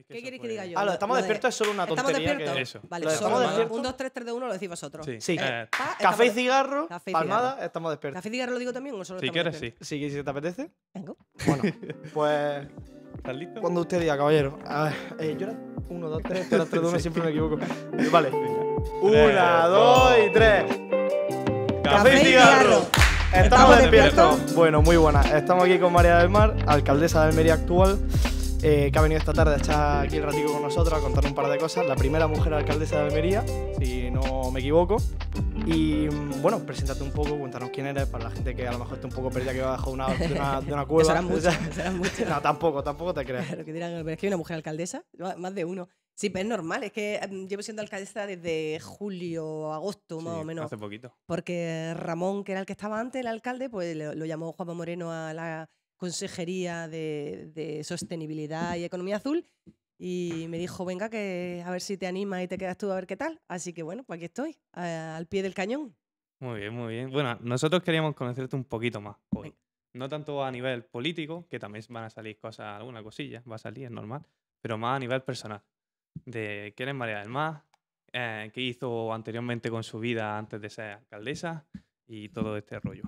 Es que ¿Qué queréis que diga yo? Ah, lo estamos despiertos es solo una ¿Estamos tontería. despiertos? Que... Eso. Vale, Lo de solo estamos uno. despiertos. Un, dos, tres, tres de uno lo decís vosotros. Sí. Sí. Eh, Pa, Café y cigarro, Café palmada, estamos despiertos. ¿Café y cigarro lo digo también o solo si quieres, sí. si te apetece. Venga. Bueno, pues ¿Estás listo? cuando usted diga, caballero. A ver, eh, yo era 1, 2, 3, tú eras 3, 2, 1, siempre me equivoco. Vale. Una, dos y tres. Café y cigarro. Estamos ¿Estamos despiertos. Bueno, muy buena. Estamos aquí con María del Mar, alcaldesa de Almería actual, eh, que ha venido esta tarde a echar aquí el ratico con nosotros a contar un par de cosas. La primera mujer alcaldesa de Almería, si no me equivoco. Y mm, bueno, preséntate un poco, cuéntanos quién eres, para la gente que a lo mejor está un poco perdida que va bajo una, de, una, de una cueva. Eso eran muchos, eso eran muchos. no, tampoco, tampoco te creas. Claro, que dirán, pero es que hay una mujer alcaldesa, más de uno. Sí, pero es normal, es que mm, llevo siendo alcaldesa desde julio, agosto, más Sí, o menos. Hace poquito. Porque Ramón, que era el que estaba antes, el alcalde, pues lo, lo llamó Juanma Moreno a la Consejería de, de Sostenibilidad y Economía Azul y me dijo, venga, que a ver si te animas y te quedas tú a ver qué tal. Así que bueno, pues aquí estoy, a- al pie del cañón. Muy bien, muy bien. Bueno, nosotros queríamos conocerte un poquito más hoy. Venga. No tanto a nivel político, que también van a salir cosas, alguna cosilla, va a salir, es normal, pero más a nivel personal. De quién es María del Mar, eh, qué hizo anteriormente con su vida antes de ser alcaldesa y todo este rollo.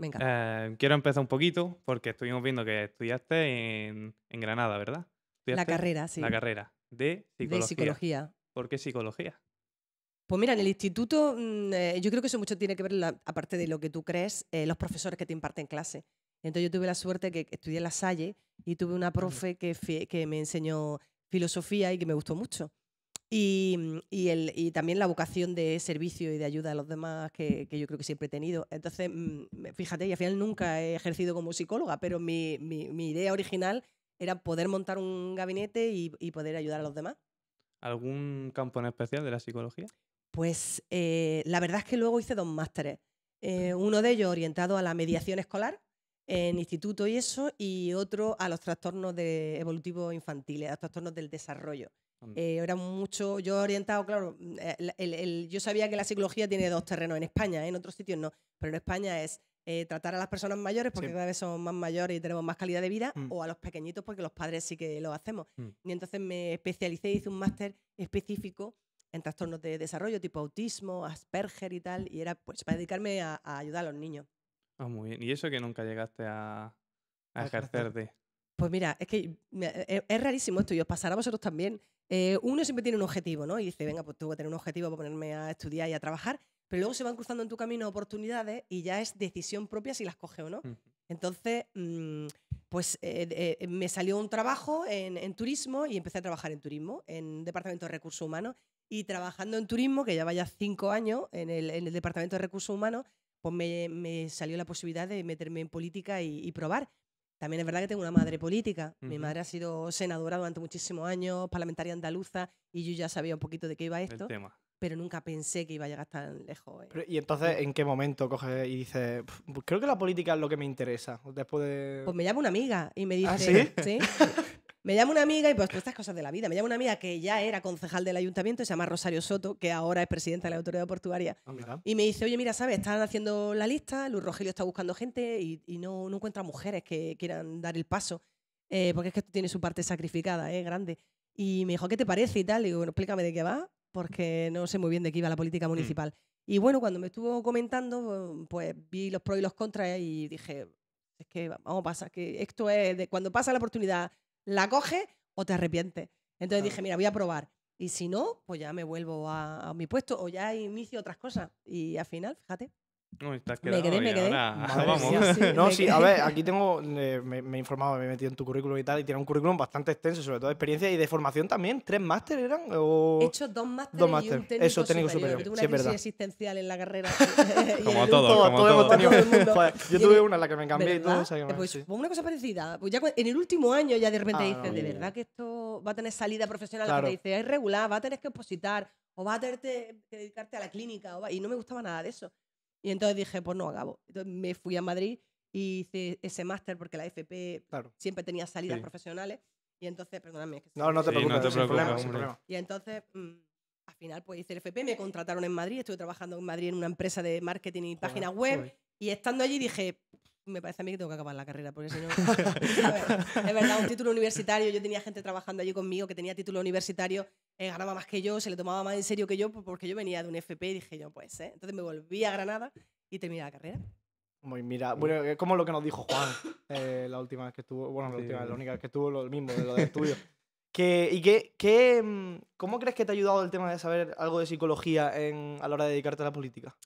Venga. Eh, quiero empezar un poquito porque estuvimos viendo que estudiaste en, en Granada, ¿verdad? la carrera, sí. La carrera de psicología. de psicología. ¿Por qué psicología? Pues mira, en el instituto, mm, eh, yo creo que eso mucho tiene que ver, la- aparte de lo que tú crees, eh, los profesores que te imparten clase. Entonces yo tuve la suerte que estudié en la Salle y tuve una profe que me enseñó filosofía y que me gustó mucho. Y, mm, y el, y también la vocación de servicio y de ayuda a los demás que, que yo creo que siempre he tenido. Entonces, mm, fíjate, y al final nunca he ejercido como psicóloga, pero mi, mi- mi idea original era poder montar un gabinete y, y poder ayudar a los demás. ¿Algún campo en especial de la psicología? Pues eh, la verdad es que luego hice dos másteres. Eh, uno de ellos orientado a la mediación escolar en instituto y eso, y otro a los trastornos de evolutivos infantiles, a los trastornos del desarrollo. Anda. Eh, era mucho, yo orientado, claro, mm, el- el- el- yo sabía que la psicología tiene dos terrenos en España, ¿eh? en otros sitios no, pero en España es eh, tratar a las personas mayores porque Sí. cada vez somos más mayores y tenemos más calidad de vida, Mm. o a los pequeñitos porque los padres sí que lo hacemos. Mm. Y entonces me especialicé, hice un máster específico en trastornos de desarrollo tipo autismo, Asperger y tal, y era pues para dedicarme a, a ayudar a los niños. Ah, muy bien. ¿Y eso que nunca llegaste a, a A ejercer. ejercer de? Pues mira, es que me- es, es rarísimo esto y os pasará a vosotros también. Eh, uno siempre tiene un objetivo, ¿no? Y dice, venga, pues tengo que tener un objetivo para ponerme a estudiar y a trabajar, pero luego se van cruzando en tu camino oportunidades y ya es decisión propia si las coge o no. Entonces, mm, pues eh, eh, me salió un trabajo en, en turismo y empecé a trabajar en turismo, en un departamento de recursos humanos. Y trabajando en turismo, que lleva ya cinco años en el, en el departamento de recursos humanos, pues me, me salió la posibilidad de meterme en política y, y probar. También es verdad que tengo una madre política. Mi Ujú. madre ha sido senadora durante muchísimos años, parlamentaria andaluza, y yo ya sabía un poquito de qué iba El esto, tema. pero nunca pensé que iba a llegar tan lejos. eh. Pero, y entonces, ¿en qué momento coges y dices, "Pf, pues creo que la política es lo que me interesa? Después de. Pues me llama una amiga y me dice. ¿Ah, sí? ¿sí? Me llama una amiga y pues estas cosas de la vida. Me llama una amiga que ya era concejal del ayuntamiento, se llama Rosario Soto, que ahora es presidenta de la autoridad portuaria. Ah. Y me dice, oye, mira, ¿sabes? Están haciendo la lista, Luz Rogelio está buscando gente y, y no, no encuentra mujeres que quieran dar el paso. eh, porque es que tiene su parte sacrificada, ¿eh? grande. Y me dijo, ¿qué te parece? Y tal. Y digo, bueno, explícame de qué va, porque no sé muy bien de qué iba la política municipal. Y bueno, cuando me estuvo comentando, pues vi los pros y los contras y dije, es que vamos a pasar, que esto es de cuando pasa la oportunidad, la coges o te arrepientes. Entonces dije, mira, voy a probar. Y si no, pues ya me vuelvo a, a mi puesto o ya inicio otras cosas. Y al final, fíjate. Has Me quedé, me quedé. vamos. Sí, No, sí, quedé. a ver, aquí tengo, eh, me, me he informado, me he metido en tu currículum y tal, y tiene un currículum bastante extenso, sobre todo de experiencia y de formación también. ¿Tres máster eran? O... He hecho dos másteres dos y máster. un técnico Eso, técnico superior. superior. Tuve Sí, una es crisis verdad. existencial en la carrera. Como todos, Todo- como todo hemos tenido. Joder, yo tuve una en la que me cambié y todo. ¿Verdad? o sea que Eh, me- pues, sí. una cosa parecida. Pues ya en el último año ya de repente Ah, dices, ¿de verdad que esto va a tener salida profesional? Claro. Que te dice, es regular, va a tener que opositar, o va a tener que dedicarte a la clínica. o va-". Y no me gustaba nada de eso. Y entonces dije, pues no, acabo. Entonces me fui a Madrid y hice ese máster porque la FP Claro. siempre tenía salidas Sí. profesionales. Y entonces, perdóname. es que No, no te Sí, preocupes, no te preocupes, problema, sin problema. y entonces, mm, al final, pues hice el FP, me contrataron en Madrid, estuve trabajando en Madrid en una empresa de marketing y página Joder, web. joder. Y estando allí dije, me parece a mí que tengo que acabar la carrera, porque si no... es verdad, un título universitario, yo tenía gente trabajando allí conmigo que tenía título universitario, eh, ganaba más que yo, se le tomaba más en serio que yo, porque yo venía de un FP y dije yo, pues, ¿eh? Entonces me volví a Granada y terminé la carrera. Muy, mira, bueno, es como lo que nos dijo Juan eh, la última vez que estuvo, bueno, la, Sí, última, la única vez que estuvo, lo mismo, de lo del estudio. Que, ¿Y qué, qué, mm, cómo crees que te ha ayudado el tema de saber algo de psicología en, a la hora de dedicarte a la política?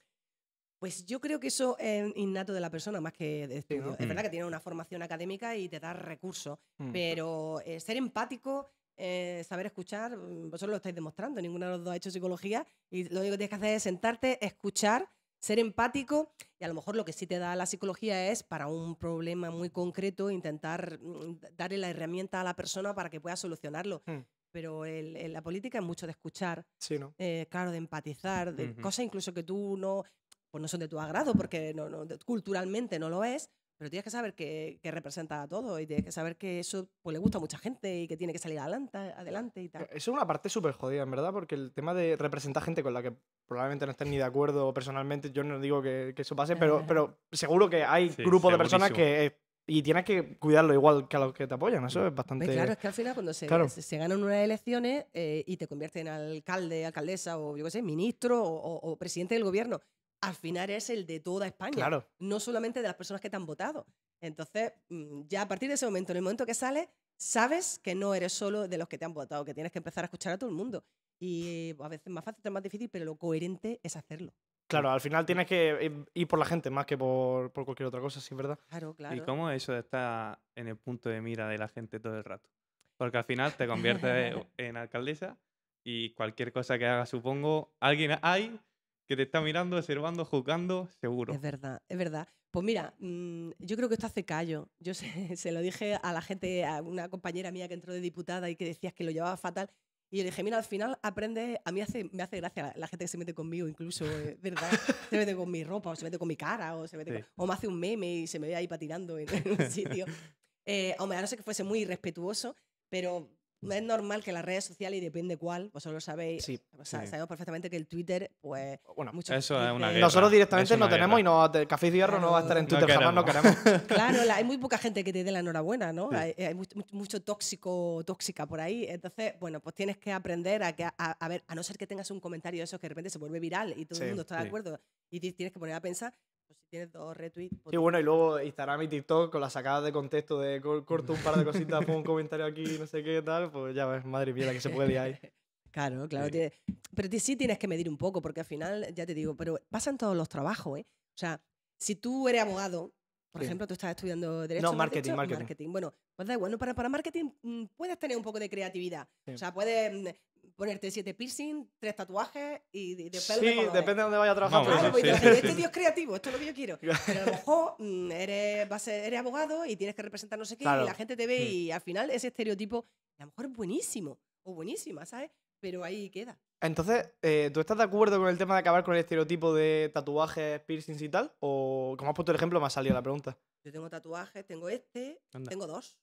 Pues yo creo que eso es innato de la persona más que de estudio. ¿no? Es verdad Mm. que tiene una formación académica y te da recursos, Mm. pero eh, ser empático, eh, saber escuchar, mm, vosotros lo estáis demostrando, ninguno de los dos ha hecho psicología y lo único que tienes que hacer es sentarte, escuchar, ser empático y a lo mejor lo que sí te da la psicología es para un problema muy concreto intentar mm, darle la herramienta a la persona para que pueda solucionarlo. Mm. Pero el- el- la política es mucho de escuchar, Sí, ¿no? eh, claro, de empatizar, de cosas incluso que tú no, pues no son de tu agrado, porque no, culturalmente no lo es, pero tienes que saber que, que representa a todo y tienes que saber que eso pues, le gusta a mucha gente y que tiene que salir adelante, adelante y tal. Eso es una parte súper jodida, en verdad, porque el tema de representar gente con la que probablemente no estés ni de acuerdo personalmente, yo no digo que, que eso pase, pero, pero seguro que hay Sí, grupos de personas que... eh, y tienes que cuidarlo igual que a los que te apoyan, eso es bastante... Claro, es que al final cuando se, Claro. se, se ganan unas elecciones eh, y te conviertes en alcalde, alcaldesa o yo qué sé, ministro o, o- o presidente del gobierno, al final es el de toda España, Claro. no solamente de las personas que te han votado. Entonces, mm, ya a partir de ese momento, en el momento que sales, sabes que no eres solo de los que te han votado, que tienes que empezar a escuchar a todo el mundo. Y eh, a veces es más fácil, es más difícil, pero lo coherente es hacerlo. Claro, al final tienes que ir- ir por la gente más que por, por cualquier otra cosa, sí, ¿verdad? Claro, claro. ¿Y cómo es eso de estar en el punto de mira de la gente todo el rato? Porque al final te conviertes en alcaldesa y cualquier cosa que hagas, supongo, alguien hay que te está mirando, observando, juzgando, seguro. Es verdad, es verdad. Pues mira, mm, yo creo que esto hace callo. Yo se, se lo dije a la gente, a una compañera mía que entró de diputada y que decías que lo llevaba fatal. Y yo le dije, mira, al final aprendes, a mí hace, me hace gracia la, la gente que se mete conmigo, incluso, eh, ¿verdad? Se mete con mi ropa, o se mete con mi cara, o, se mete Sí. con- o me hace un meme y se me ve ahí patinando en, en un sitio. Eh, hombre, a no ser que fuese muy irrespetuoso, pero es normal que las redes sociales, y depende cuál, vosotros lo sabéis, Sí, o sea, sí. sabemos perfectamente que el Twitter, pues... Bueno, muchos Eso es una dicen- guerra. nosotros directamente es no tenemos y no, Café y Cigarro no va a estar en. Twitter, No jamás no queremos. Claro, la- hay muy poca gente que te dé la enhorabuena, ¿no? Sí. Hay, hay mu- mu- mucho tóxico, tóxica por ahí. Entonces, bueno, pues tienes que aprender a que, a, a ver, a no ser que tengas un comentario de esos que de repente se vuelve viral y todo Sí, el mundo está de acuerdo y ti- tienes que poner a pensar, pues si tienes dos retweets, pues Y bueno, y luego Instagram y TikTok con las sacadas de contexto de cor- corto un par de cositas, pongo un comentario aquí, no sé qué tal, pues ya ves, madre mía, la que se puede liar ahí. Claro, claro. Sí. tiene- pero sí tienes que medir un poco, porque al final, ya te digo, pero pasan todos los trabajos, ¿eh? O sea, si tú eres abogado, por Sí. ejemplo, tú estás estudiando Derecho. No, ¿me has marketing, marketing. Bueno, pues da igual, ¿no? para, para marketing mm, puedes tener un poco de creatividad. Sí. O sea, puedes mm, ponerte siete piercing, tres tatuajes y, y de pelo Sí, de depende de dónde vaya a trabajar. Pero Claro, sí, pues sí. este tío es creativo, esto es lo que yo quiero. Pero a lo mejor mm, eres, vas a ser- eres abogado y tienes que representar no sé qué, Claro. y la gente te ve Mm. y al final ese estereotipo a lo mejor es buenísimo o buenísima, ¿sabes? Pero ahí queda. Entonces, eh, ¿tú estás de acuerdo con el tema de acabar con el estereotipo de tatuajes, piercings y tal? O, como has puesto el ejemplo, me ha salido la pregunta. Yo tengo tatuajes, tengo este, Anda. tengo dos.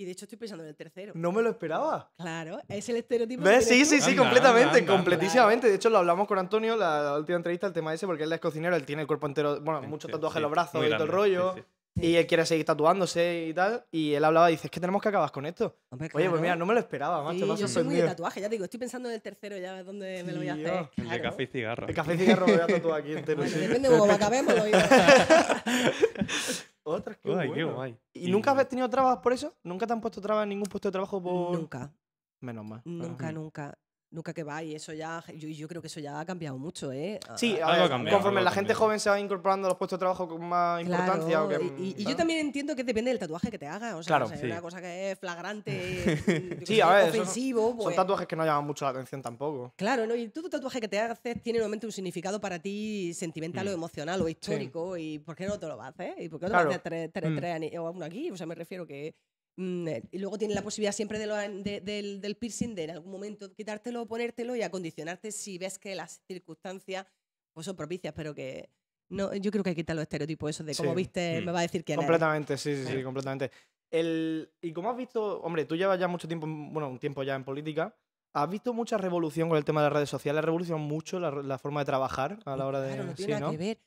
Y de hecho estoy pensando en el tercero. No me lo esperaba. Claro, es el estereotipo. ¿Ves? que Sí, sí, sí, Anda, completamente, anda, anda. completísimamente. De hecho, lo hablamos con Antonio la, la última entrevista, el tema ese, porque él es cocinero, él tiene el cuerpo entero, bueno, Sí, muchos sí, tatuajes en los brazos y todo el rollo. sí. Y él quiere seguir tatuándose y tal. Y él hablaba, dice, es que tenemos que acabar con esto. Hombre, Oye, pues mira, no me lo esperaba, macho, yo soy muy de tatuaje, ya te digo, estoy pensando en el tercero ya, dónde me lo voy a hacer. El de café y cigarro. El café y cigarro voy a tatuar aquí entero, Bueno, sí. depende de cómo acabemos. lo digo. Ostras, qué Guay, qué bueno. guay. ¿Y nunca has tenido trabas por eso? ¿Nunca te han puesto trabas en ningún puesto de trabajo por...? Nunca, Menos mal. nunca, Ajá. nunca. Nunca que va y eso ya, yo, yo creo que eso ya ha cambiado mucho, ¿eh? Sí, a ver, cambiado, conforme algo la gente joven se va incorporando a los puestos de trabajo con más importancia. Claro, o que, y, yo también entiendo que depende del tatuaje que te hagas. O sea, Claro. o sea, Sí. una cosa que es flagrante, Sí, a ver, ofensivo. Son pues, tatuajes que no llaman mucho la atención tampoco. Claro, ¿no? Y todo tatuaje que te haces tiene normalmente un significado para ti sentimental o Mm. emocional o histórico. ¿Y por qué no te lo hacer? ¿Y por qué no te Claro. vas a hacer tres, tres, Mm. tres o uno aquí? O sea, me refiero que. Mm, eh, y luego tienes la posibilidad siempre de lo- de- del, del piercing de en algún momento quitártelo, ponértelo y acondicionarte si ves que las circunstancias pues, son propicias, pero que. No, yo creo que hay que quitar los estereotipos esos de como Sí. viste, Mm. me va a decir eres. Completamente, sí, sí, sí, Sí. completamente. El, y como has visto, hombre, tú llevas ya mucho tiempo, en- bueno, un tiempo ya en política. ¿Has visto mucha revolución con el tema de las redes sociales? ¿Ha revolucionado mucho la, la forma de trabajar a la hora de...? Claro, no sí, tiene nada ¿no? que ver.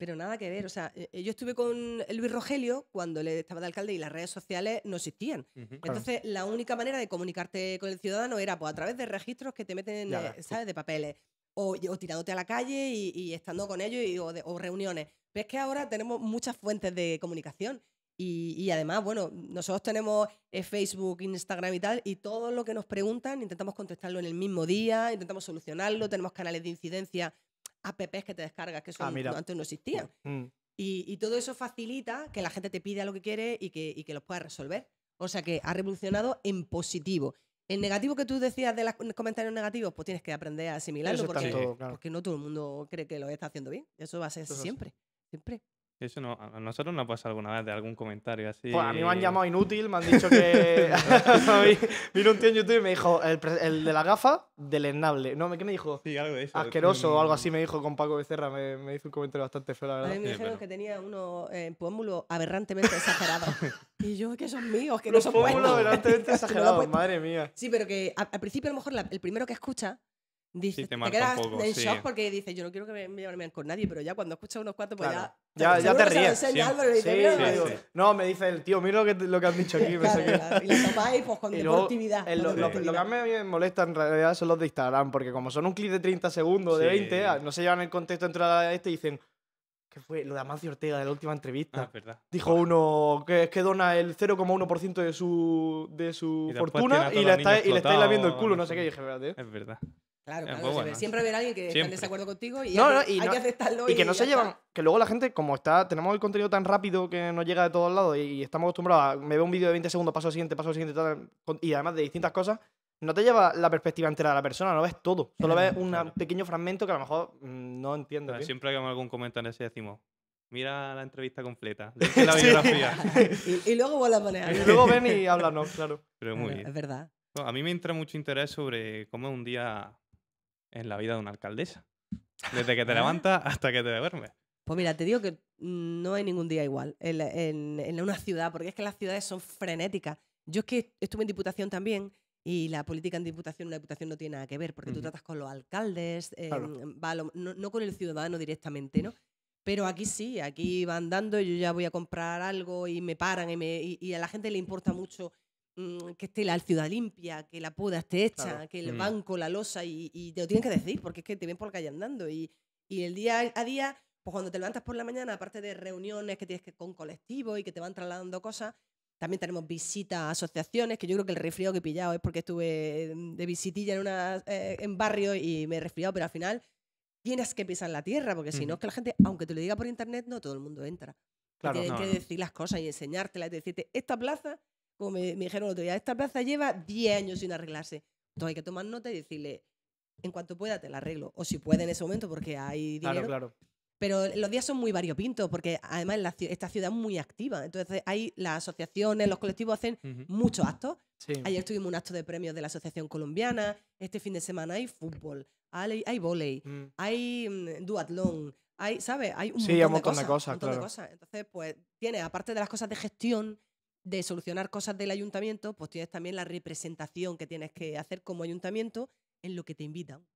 Pero nada que ver. O sea, eh, yo estuve con Luis Rogelio cuando él estaba de alcalde y las redes sociales no existían. Entonces, la única manera de comunicarte con el ciudadano era pues, a través de registros que te meten, Ya eh. ¿sabes?, de papeles. O, o tirándote a la calle y, y estando con ellos y- o, de- o reuniones. Pero es que ahora tenemos muchas fuentes de comunicación. Y, y además, bueno, nosotros tenemos eh, Facebook, Instagram y tal, y todo lo que nos preguntan intentamos contestarlo en el mismo día, intentamos solucionarlo, tenemos canales de incidencia, apps que te descargas, que eso Ah, antes no existían. Mm. Y, y todo eso facilita que la gente te pida lo que quiere y que, y que los puedas resolver. O sea que ha revolucionado en positivo. El negativo que tú decías de los comentarios negativos, pues tienes que aprender a asimilarlo porque, en todo, claro. porque no todo el mundo cree que lo está haciendo bien. Eso va a ser siempre. Siempre. Eso no, a a nosotros nos ha pasado alguna vez de algún comentario así. Pues a mí me han llamado inútil, me han dicho que. Vino un tío en YouTube y me dijo, el, el de la gafa, deleznable. No, ¿qué me dijo? Sí, algo de eso. Asqueroso o algo Mm, así me dijo con Paco Becerra. Me, me hizo un comentario bastante feo, la A verdad. mí me Sí, dijeron pero- que tenía unos eh, pómulos aberrantemente exagerados. y yo, que son míos, que no son pómulos he exagerados, madre mía. Sí, pero que a- al principio a lo mejor la- el primero que escucha dice, te te, un quedas poco, en sí. shock porque dice, yo no quiero que me, me llamen con nadie, pero ya cuando escuchas unos cuantos, pues Claro. ya... Ya- ya te lo ríes, sí. Sí, "Mira, sí, sí. No, me dice el tío, mira lo que, lo que han dicho aquí. claro, claro, y lo tomáis pues, con Y luego, deportividad. el- con lo, lo- lo deportividad. que a mí me molesta en realidad son los de Instagram, porque como son un clip de 30 segundos, de Sí. 20, ah, no se llevan el contexto entre la este y dicen, ¿qué fue? Lo de Amancio Ortega de la última Ah, entrevista. es verdad. Dijo uno que es que dona el 0,1% de su, de su Y fortuna y le, está, y le estáis lamiendo el culo, no sé sé. qué. Y dije, espérate. Es verdad. Claro, claro, siempre- bueno. siempre habrá alguien que está en desacuerdo contigo y, No, hay, no, que- y hay no- que aceptarlo. Y que no se está. llevan, que luego la gente, como está, tenemos el contenido tan rápido que nos llega de todos lados y, y estamos acostumbrados a, me veo un vídeo de 20 segundos, paso al siguiente, paso al siguiente, tal, y además de distintas cosas, no te lleva la perspectiva entera de la persona, no ves todo, solo ves un Claro. pequeño fragmento que a lo mejor mm, no entiendes. Siempre hagamos algún comentario así decimos, mira la entrevista completa, la biografía. y, y luego vuelve a poner. Y luego ven y háblanos, claro. Pero muy bien. Es verdad. A mí me entra mucho interés sobre cómo es un día en la vida de una alcaldesa. Desde que te levantas hasta que te duermes. Pues mira, te digo que no hay ningún día igual en, en- en una ciudad, porque es que las ciudades son frenéticas. Yo es que estuve en Diputación también y la política en Diputación, una Diputación no tiene nada que ver, porque tú tratas con los alcaldes, eh, Claro. va a lo- no, no con el ciudadano directamente, ¿no? Pero aquí sí, aquí va andando, yo ya voy a comprar algo y me paran y, me- y- y a la gente le importa mucho que esté la ciudad limpia, que la poda esté hecha, Claro. que el Mm. banco, la losa, y, y te lo tienen que decir, porque es que te ven por la calle andando. Y, y el día a día, pues cuando te levantas por la mañana, aparte de reuniones que tienes que con colectivos y que te van trasladando cosas, también tenemos visitas a asociaciones, que yo creo que el resfriado que he pillado es porque estuve mm, de visitilla en, una, eh, en barrio y me he resfriado, pero al final tienes que pisar la tierra, porque si no es que la gente, aunque te lo diga por internet, no todo el mundo entra. Claro. tienen No, que decir las cosas y enseñártelas y decirte, esta plaza, como me, me dijeron el otro día, esta plaza lleva 10 años sin arreglarse. Entonces hay que tomar nota y decirle, en cuanto pueda te la arreglo. O si puede en ese momento, porque hay dinero. Claro, claro. Pero los días son muy variopintos, porque además la esta ciudad es muy activa. Entonces hay las asociaciones, los colectivos hacen Ujú. muchos actos. Sí. Ayer tuvimos un acto de premios de la Asociación Colombiana. Este fin de semana hay fútbol, hay, hay volei, Mm. hay mm, duatlón, hay, ¿sabes? Hay un Sí, montón, un montón de de cosas. cosas, un montón de claro. cosas. Entonces, pues, tienes, aparte de las cosas de gestión, de solucionar cosas del ayuntamiento, pues tienes también la representación que tienes que hacer como ayuntamiento en lo que te invitan.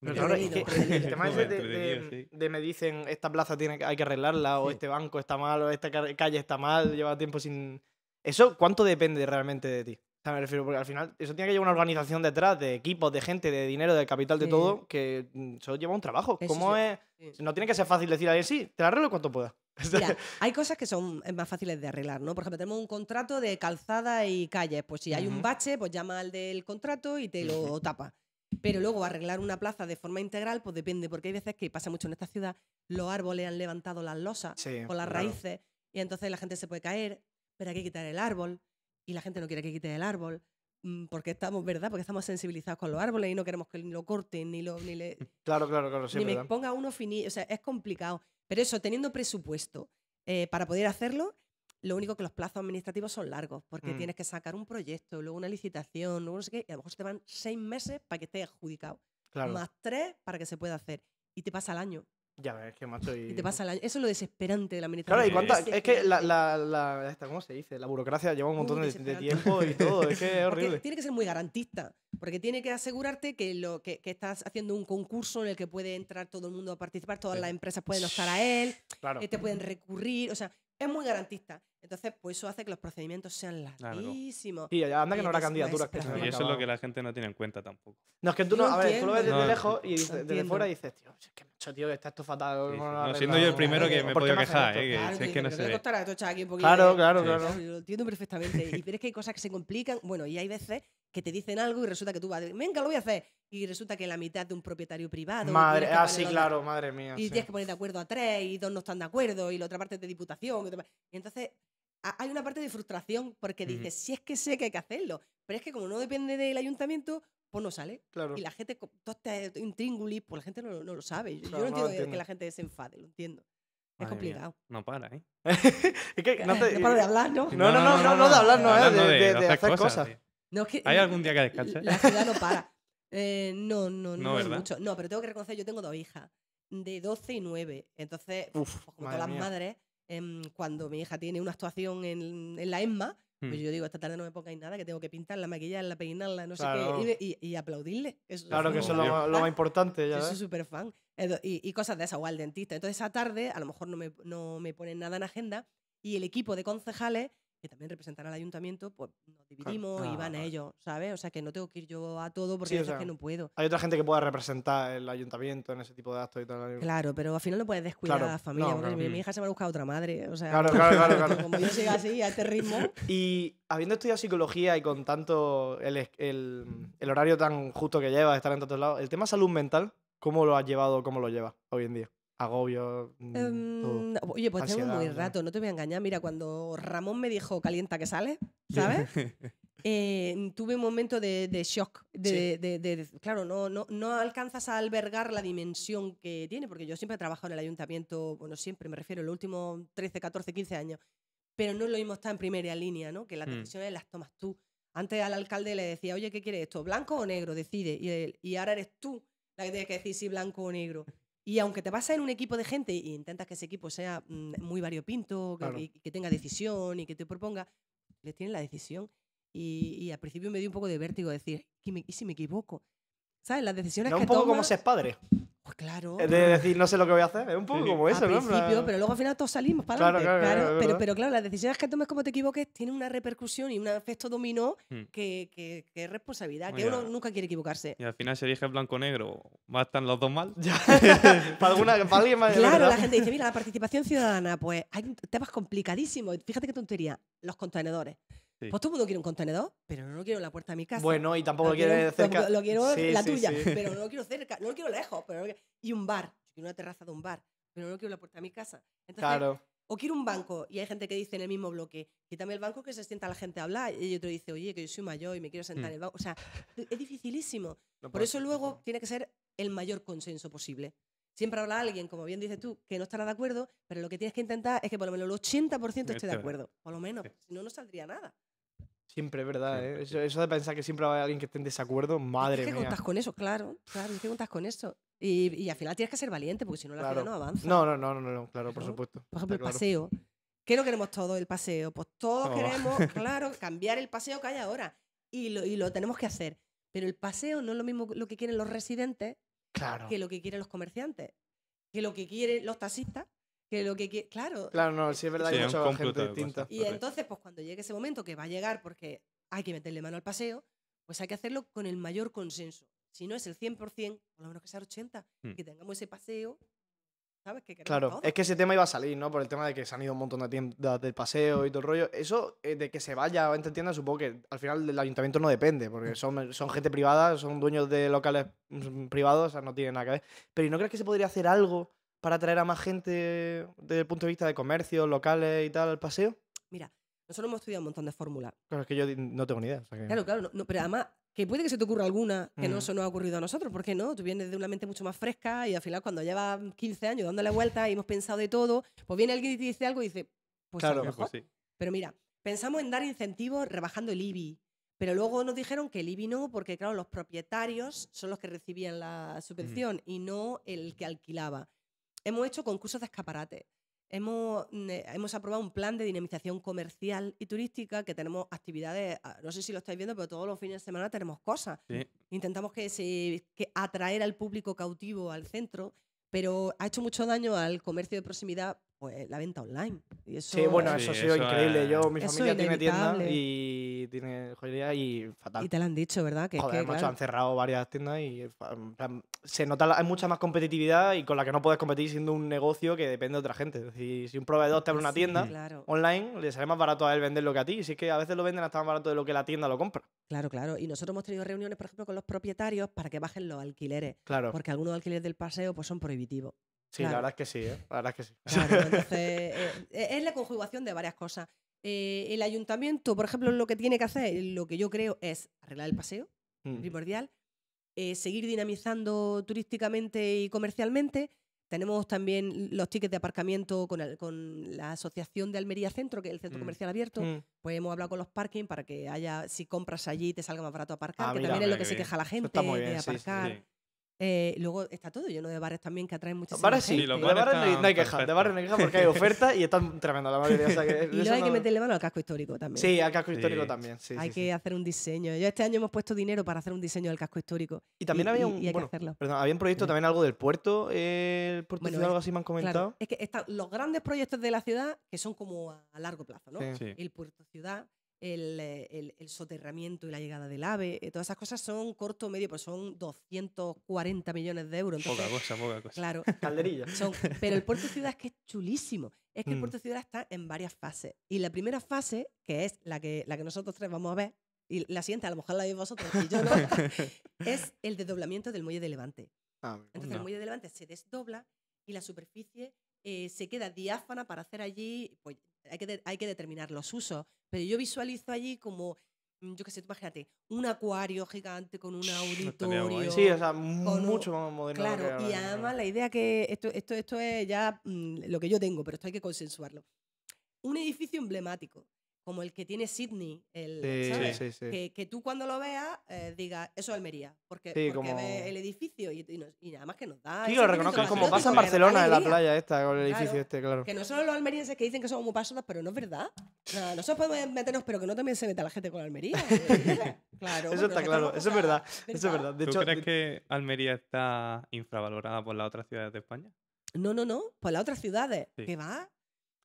Pero claro, es que el tema ese de, de- de me dicen esta plaza tiene que, hay que arreglarla, o Sí. este banco está mal, o esta ca- calle está mal, lleva tiempo sin. ¿Eso cuánto depende realmente de ti? O sea, me refiero, porque al final eso tiene que llevar una organización detrás, de equipos, de gente, de dinero, de capital, de Sí. todo, que mm, eso lleva un trabajo. Eso ¿Cómo sí. es? Sí. No tiene que ser fácil decir a alguien, sí, te la arreglo cuanto pueda. Mira, hay cosas que son eh, más fáciles de arreglar, ¿no? Por ejemplo, tenemos un contrato de calzada y calles. Pues si hay un bache, pues llama al del contrato y te lo tapa. Pero luego arreglar una plaza de forma integral, pues depende, porque hay veces que pasa mucho en esta ciudad, los árboles han levantado las losas Sí, o las claro. raíces y entonces la gente se puede caer, pero hay que quitar el árbol y la gente no quiere que quite el árbol mm, porque estamos, ¿verdad? Porque estamos sensibilizados con los árboles y no queremos que lo corten ni lo ni le, Claro, claro, claro, sí, ni me ¿verdad? ponga uno finito, o sea, es complicado. Pero eso, teniendo presupuesto eh, para poder hacerlo, lo único que los plazos administrativos son largos, porque Mm. tienes que sacar un proyecto, luego una licitación, luego no sé qué, y a lo mejor se te van seis meses para que esté adjudicado, Claro. más tres para que se pueda hacer. Y te pasa el año. Ya ves, que macho. Y... Y te pasa el año. Eso es lo desesperante de la Claro, administración. y cuánta, es que la, la, la- esta, ¿cómo se dice? La burocracia lleva un montón de, tiempo y todo, es que es Porque horrible. tiene que ser muy garantista. Porque tiene que asegurarte que, lo, que, que estás haciendo un concurso en el que puede entrar todo el mundo a participar, todas Sí. las empresas pueden optar a él, Claro. eh, te pueden recurrir, o sea, es muy garantista. Entonces, pues eso hace que los procedimientos sean Claro. larguísimos. Y ya anda que Y no habrá candidaturas que se Y eso es lo que la gente no tiene en cuenta tampoco. No, es que tú no, a ver, tú lo ves desde lejos y dices- desde Entiendo. fuera dices, tío, es que macho, tío, está esto fatal. Sí, sí. ¿cómo lo No, siendo yo el primero que me he ¿Por qué podido quejar, eh, que Claro, si tú es que no "¿Pero se qué ve. costará esto echar aquí un poquito Claro, de-?" claro, Sí. claro. Lo entiendo perfectamente. Y pero es que hay cosas que se complican. Bueno, y hay veces que te dicen algo y resulta que tú vas, venga, lo voy a hacer. Y resulta que la mitad de un propietario privado. Madre, que ah, sí, claro, madre mía. Y tienes que poner de acuerdo a tres y dos no están de acuerdo y la otra parte es de diputación. y entonces hay una parte de frustración porque dices, si es que sé que hay que hacerlo, pero es que como no depende del ayuntamiento, pues no sale. Claro. Y la gente, todo este intríngulis, pues la gente no, no lo sabe. Yo, no entiendo que- la gente se enfade, lo entiendo. Es Madre mía, complicado. No para, ¿eh? es que no te. No paro de hablar, ¿no? No, no, no, no, no de hablar, no, eh, de- de- de hacer cosas. No, es que ¿Hay algún día que descanses? La ciudad no para. Eh, no, no, no, No, es mucho. No, pero tengo que reconocer, yo tengo dos hijas, de 12 y 9. Entonces, Uf, pues, como madre todas las mía. madres, em, cuando mi hija tiene una actuación en, en la ESMA, pues Mm. yo digo, esta tarde no me pongáis nada, que tengo que pintarla, maquillarla, peinarla, no Claro. sé qué, y, y- y aplaudirle. Eso Claro que es eso es lo, más- lo más importante, ya Yo soy ves. súper fan. Y, y cosas de esas, o al dentista. Entonces, esa tarde, a lo mejor no me, no me ponen nada en agenda, y el equipo de concejales, que también representan al ayuntamiento, pues nos dividimos y Ah, van vale. ellos, ¿sabes? O sea, que no tengo que ir yo a todo porque Sí, o sea, que no puedo. Hay otra gente que pueda representar el ayuntamiento en ese tipo de actos y tal. Claro, pero al final no puedes descuidar Claro, a la familia, no, porque claro. mi, Mm. hija se me ha buscado otra madre. O sea, Claro, claro, claro, claro. como yo siga así, a este ritmo. Y habiendo estudiado psicología y con tanto el, es- el- el horario tan justo que llevas, estar en tantos lados, el tema salud mental, ¿cómo lo has llevado, cómo lo llevas hoy en día? Agobio, mm, todo. Em, oye, pues tengo muy rato, no te voy a engañar. Mira, cuando Ramón me dijo calienta que sale, ¿sabes? Eh, tuve un momento de, de shock. De, de- claro, no, no, no alcanzas a albergar la dimensión que tiene, porque yo siempre he trabajado en el ayuntamiento, bueno, siempre me refiero, en los últimos 13, 14, 15 años, pero no lo mismo estar en primera línea, ¿no? Que las Mm. decisiones las tomas tú. Antes al alcalde le decía, oye, ¿qué quieres esto? ¿Blanco o negro? Decide. Y, él- y ahora eres tú la que tienes que decir si blanco o negro. Y aunque te pasas en un equipo de gente e intentas que ese equipo sea mm, muy variopinto, que, Claro. y que tenga decisión y que te proponga, le tienen la decisión. Y, y al principio me dio un poco de vértigo decir, ¿y, me- y si me equivoco? ¿Sabes? Las decisiones No que un poco como tomas- ser padre. Pues claro. Es de decir, no sé lo que voy a hacer. Es un poco Sí. como eso, al ¿no? Principio, pero luego al final todos salimos para Claro, adelante. claro, claro, pero, verdad. pero claro, las decisiones que tomes como te equivoques tienen una repercusión y un efecto dominó Mm. que, que- que es responsabilidad, que uno nunca quiere equivocarse. Y al final si eliges blanco o negro, ¿va a estar los dos mal? Ya. para, alguna, para alguien más. Claro, la gente dice, mira, la participación ciudadana, pues hay temas complicadísimos. Fíjate qué tontería, los contenedores. Sí. Pues todo el mundo quiere un contenedor, pero no lo quiero en la puerta de mi casa. Bueno, y tampoco lo quiero, cerca. Lo, lo quiero Sí, la sí, tuya, pero no lo quiero cerca, no lo quiero lejos. Pero quiero- Y un bar, yo quiero una terraza de un bar, pero no lo quiero en la puerta de mi casa. Entonces, Claro. o quiero un banco, y hay gente que dice en el mismo bloque, quítame el banco que se sienta la gente a hablar, y otro dice, oye, que yo soy mayor y me quiero sentar Mm. en el banco. O sea, es dificilísimo. No Por eso ser, luego no. tiene que ser el mayor consenso posible. Siempre habrá alguien, como bien dices tú, que no estará de acuerdo, pero lo que tienes que intentar es que por lo menos el 80% esté de acuerdo. Por lo menos, si no, no saldría nada. Siempre, es verdad, Siempre, ¿eh? Eso, eso de pensar que siempre va a haber alguien que esté en desacuerdo, madre que mía. contas con eso, claro. Claro, que contas con eso. Y, y al final tienes que ser valiente, porque si no, la Claro. ciudad no avanza. No, no, no, no, no, claro, por supuesto. Por ejemplo, el claro. paseo. ¿Qué no queremos todos el paseo? Pues todos Oh. queremos, claro, cambiar el paseo que hay ahora. Y lo, y lo tenemos que hacer. Pero el paseo no es lo mismo lo que quieren los residentes Claro. que lo que quieren los comerciantes, que lo que quieren los taxistas, que lo que. Claro. Claro, no, sí es verdad Sí, que hay mucha gente distinta. Y entonces, pues cuando llegue ese momento que va a llegar porque hay que meterle mano al paseo, pues hay que hacerlo con el mayor consenso. Si no es el 100%, por lo menos que sea el 80%, Hmm. que tengamos ese paseo, ¿sabes? Que Claro, es que ese tema iba a salir, ¿no? Por el tema de que se han ido un montón de tiendas del paseo y todo el rollo. Eso eh, de que se vaya entre tiendas, supongo que al final del ayuntamiento no depende, porque son, son gente privada, son dueños de locales mm, privados, o sea, no tiene nada que ver. Pero ¿y no crees que se podría hacer algo para atraer a más gente desde el punto de vista de comercio, locales y tal al paseo? Mira, nosotros hemos estudiado un montón de fórmulas. Claro, es que yo no tengo ni idea. o sea que- Claro, claro, no, no, pero además, que puede que se te ocurra alguna que no Mm. se nos ha ocurrido a nosotros, ¿por qué no? Tú vienes de una mente mucho más fresca y al final cuando llevas 15 años dándole vueltas y hemos pensado de todo, pues viene alguien y te dice algo y dice, pues a lo Claro. mejor. Pues sí. Pero mira, pensamos en dar incentivos rebajando el IBI, pero luego nos dijeron que el IBI no, porque claro, los propietarios son los que recibían la subvención y no el que alquilaba. Hemos hecho concursos de escaparate. hemos, mm, eh, hemos aprobado un plan de dinamización comercial y turística que tenemos actividades, ah, no sé si lo estáis viendo, pero todos los fines de semana tenemos cosas. Sí. Intentamos que se, que atraer al público cautivo al centro, pero ha hecho mucho daño al comercio de proximidad pues la venta online. Y eso, Sí, bueno, Sí, eso ha sido eso increíble. es- Yo, mi Eso familia tiene tienda y tiene joyería y fatal. y te lo han dicho, ¿verdad? Que es Joder, que, macho, claro, han cerrado varias tiendas y fa- en plan, se nota, la- hay mucha más competitividad y con la que no puedes competir siendo un negocio que depende de otra gente. Es decir, si un proveedor te abre una sí, tienda Claro, online, le sale más barato a él venderlo que a ti. Y si es que a veces lo venden hasta más barato de lo que la tienda lo compra. claro, claro. Y nosotros hemos tenido reuniones, por ejemplo, con los propietarios para que bajen los alquileres. Claro. Porque algunos alquileres del paseo pues, son prohibitivos. Sí, la verdad es que sí, ¿eh? La verdad es que sí. Claro, entonces eh, eh, es la conjugación de varias cosas. Eh, el ayuntamiento, por ejemplo, lo que tiene que hacer, lo que yo creo, es arreglar el paseo, Mm. primordial, eh, seguir dinamizando turísticamente y comercialmente. Tenemos también los tickets de aparcamiento con, el- con la Asociación de Almería Centro, que es el centro Mm. comercial abierto. Mm. Pues hemos hablado con los parking para que haya, si compras allí, te salga más barato aparcar, Ah, que mira, también es lo que se queja la gente de sí, aparcar. Sí. Eh, luego está todo lleno de bares también que atraen muchísima Bares sí, Sí, gente. los de bares no hay- no hay están queja, de bares no hay queja porque hay ofertas y están tremendas la mayoría. o sea que Y luego hay que meterle mano al casco histórico también. Sí, al casco histórico también. sí, hay sí, que sí. hacer un diseño. Yo este año hemos puesto dinero para hacer un diseño del casco histórico. Y también había un. y hay bueno, que hacerlo. perdón, había un proyecto también algo del puerto, eh, el puerto Bueno, ciudad, es- algo así me han comentado. Claro, es que están los grandes proyectos de la ciudad que son como a, a largo plazo, ¿no? Sí. Sí. El puerto ciudad, el, eh, el- el soterramiento y la llegada del AVE, eh, todas esas cosas son corto o medio, pues son 240 millones de euros. Poca cosa, poca cosa. claro, Calderilla. son, pero el puerto ciudad es que es chulísimo. Es que el Mm. puerto ciudad está en varias fases. Y la primera fase, que es la que, la que nosotros tres vamos a ver, y la siguiente a lo mejor la veis vosotros y yo no, es el desdoblamiento del muelle de Levante. Ah, Entonces No. el muelle de Levante se desdobla y la superficie eh, se queda diáfana para hacer allí, pues hay que, de- hay que determinar los usos, pero yo visualizo allí como, mm, yo qué sé, tú imagínate, un acuario gigante con un auditorio. Sí, o sea, mucho más moderno. que Claro, y además la idea que esto, esto, esto es ya mm, lo que yo tengo, pero esto hay que consensuarlo. Un edificio emblemático, como el que tiene Sydney, el, Sí, ¿sabes? sí, sí. Que, que tú cuando lo veas eh, digas, eso es Almería, porque, Sí, porque como- ves el edificio y, y, nos- y nada más que nos da. Sí, lo de como pasa en Barcelona, en la playa esta, con el edificio este, claro. Que no solo los almerienses que dicen que somos muy pasotas, pero no es verdad. O sea, nosotros podemos meternos, pero que no también se meta la gente con Almería. claro. Eso está claro, eso es verdad, cosas, Eso es verdad. De ¿Tú hecho, crees de- que Almería está infravalorada por las otras ciudades de España? No, no, no, por las otras ciudades. Sí. que va?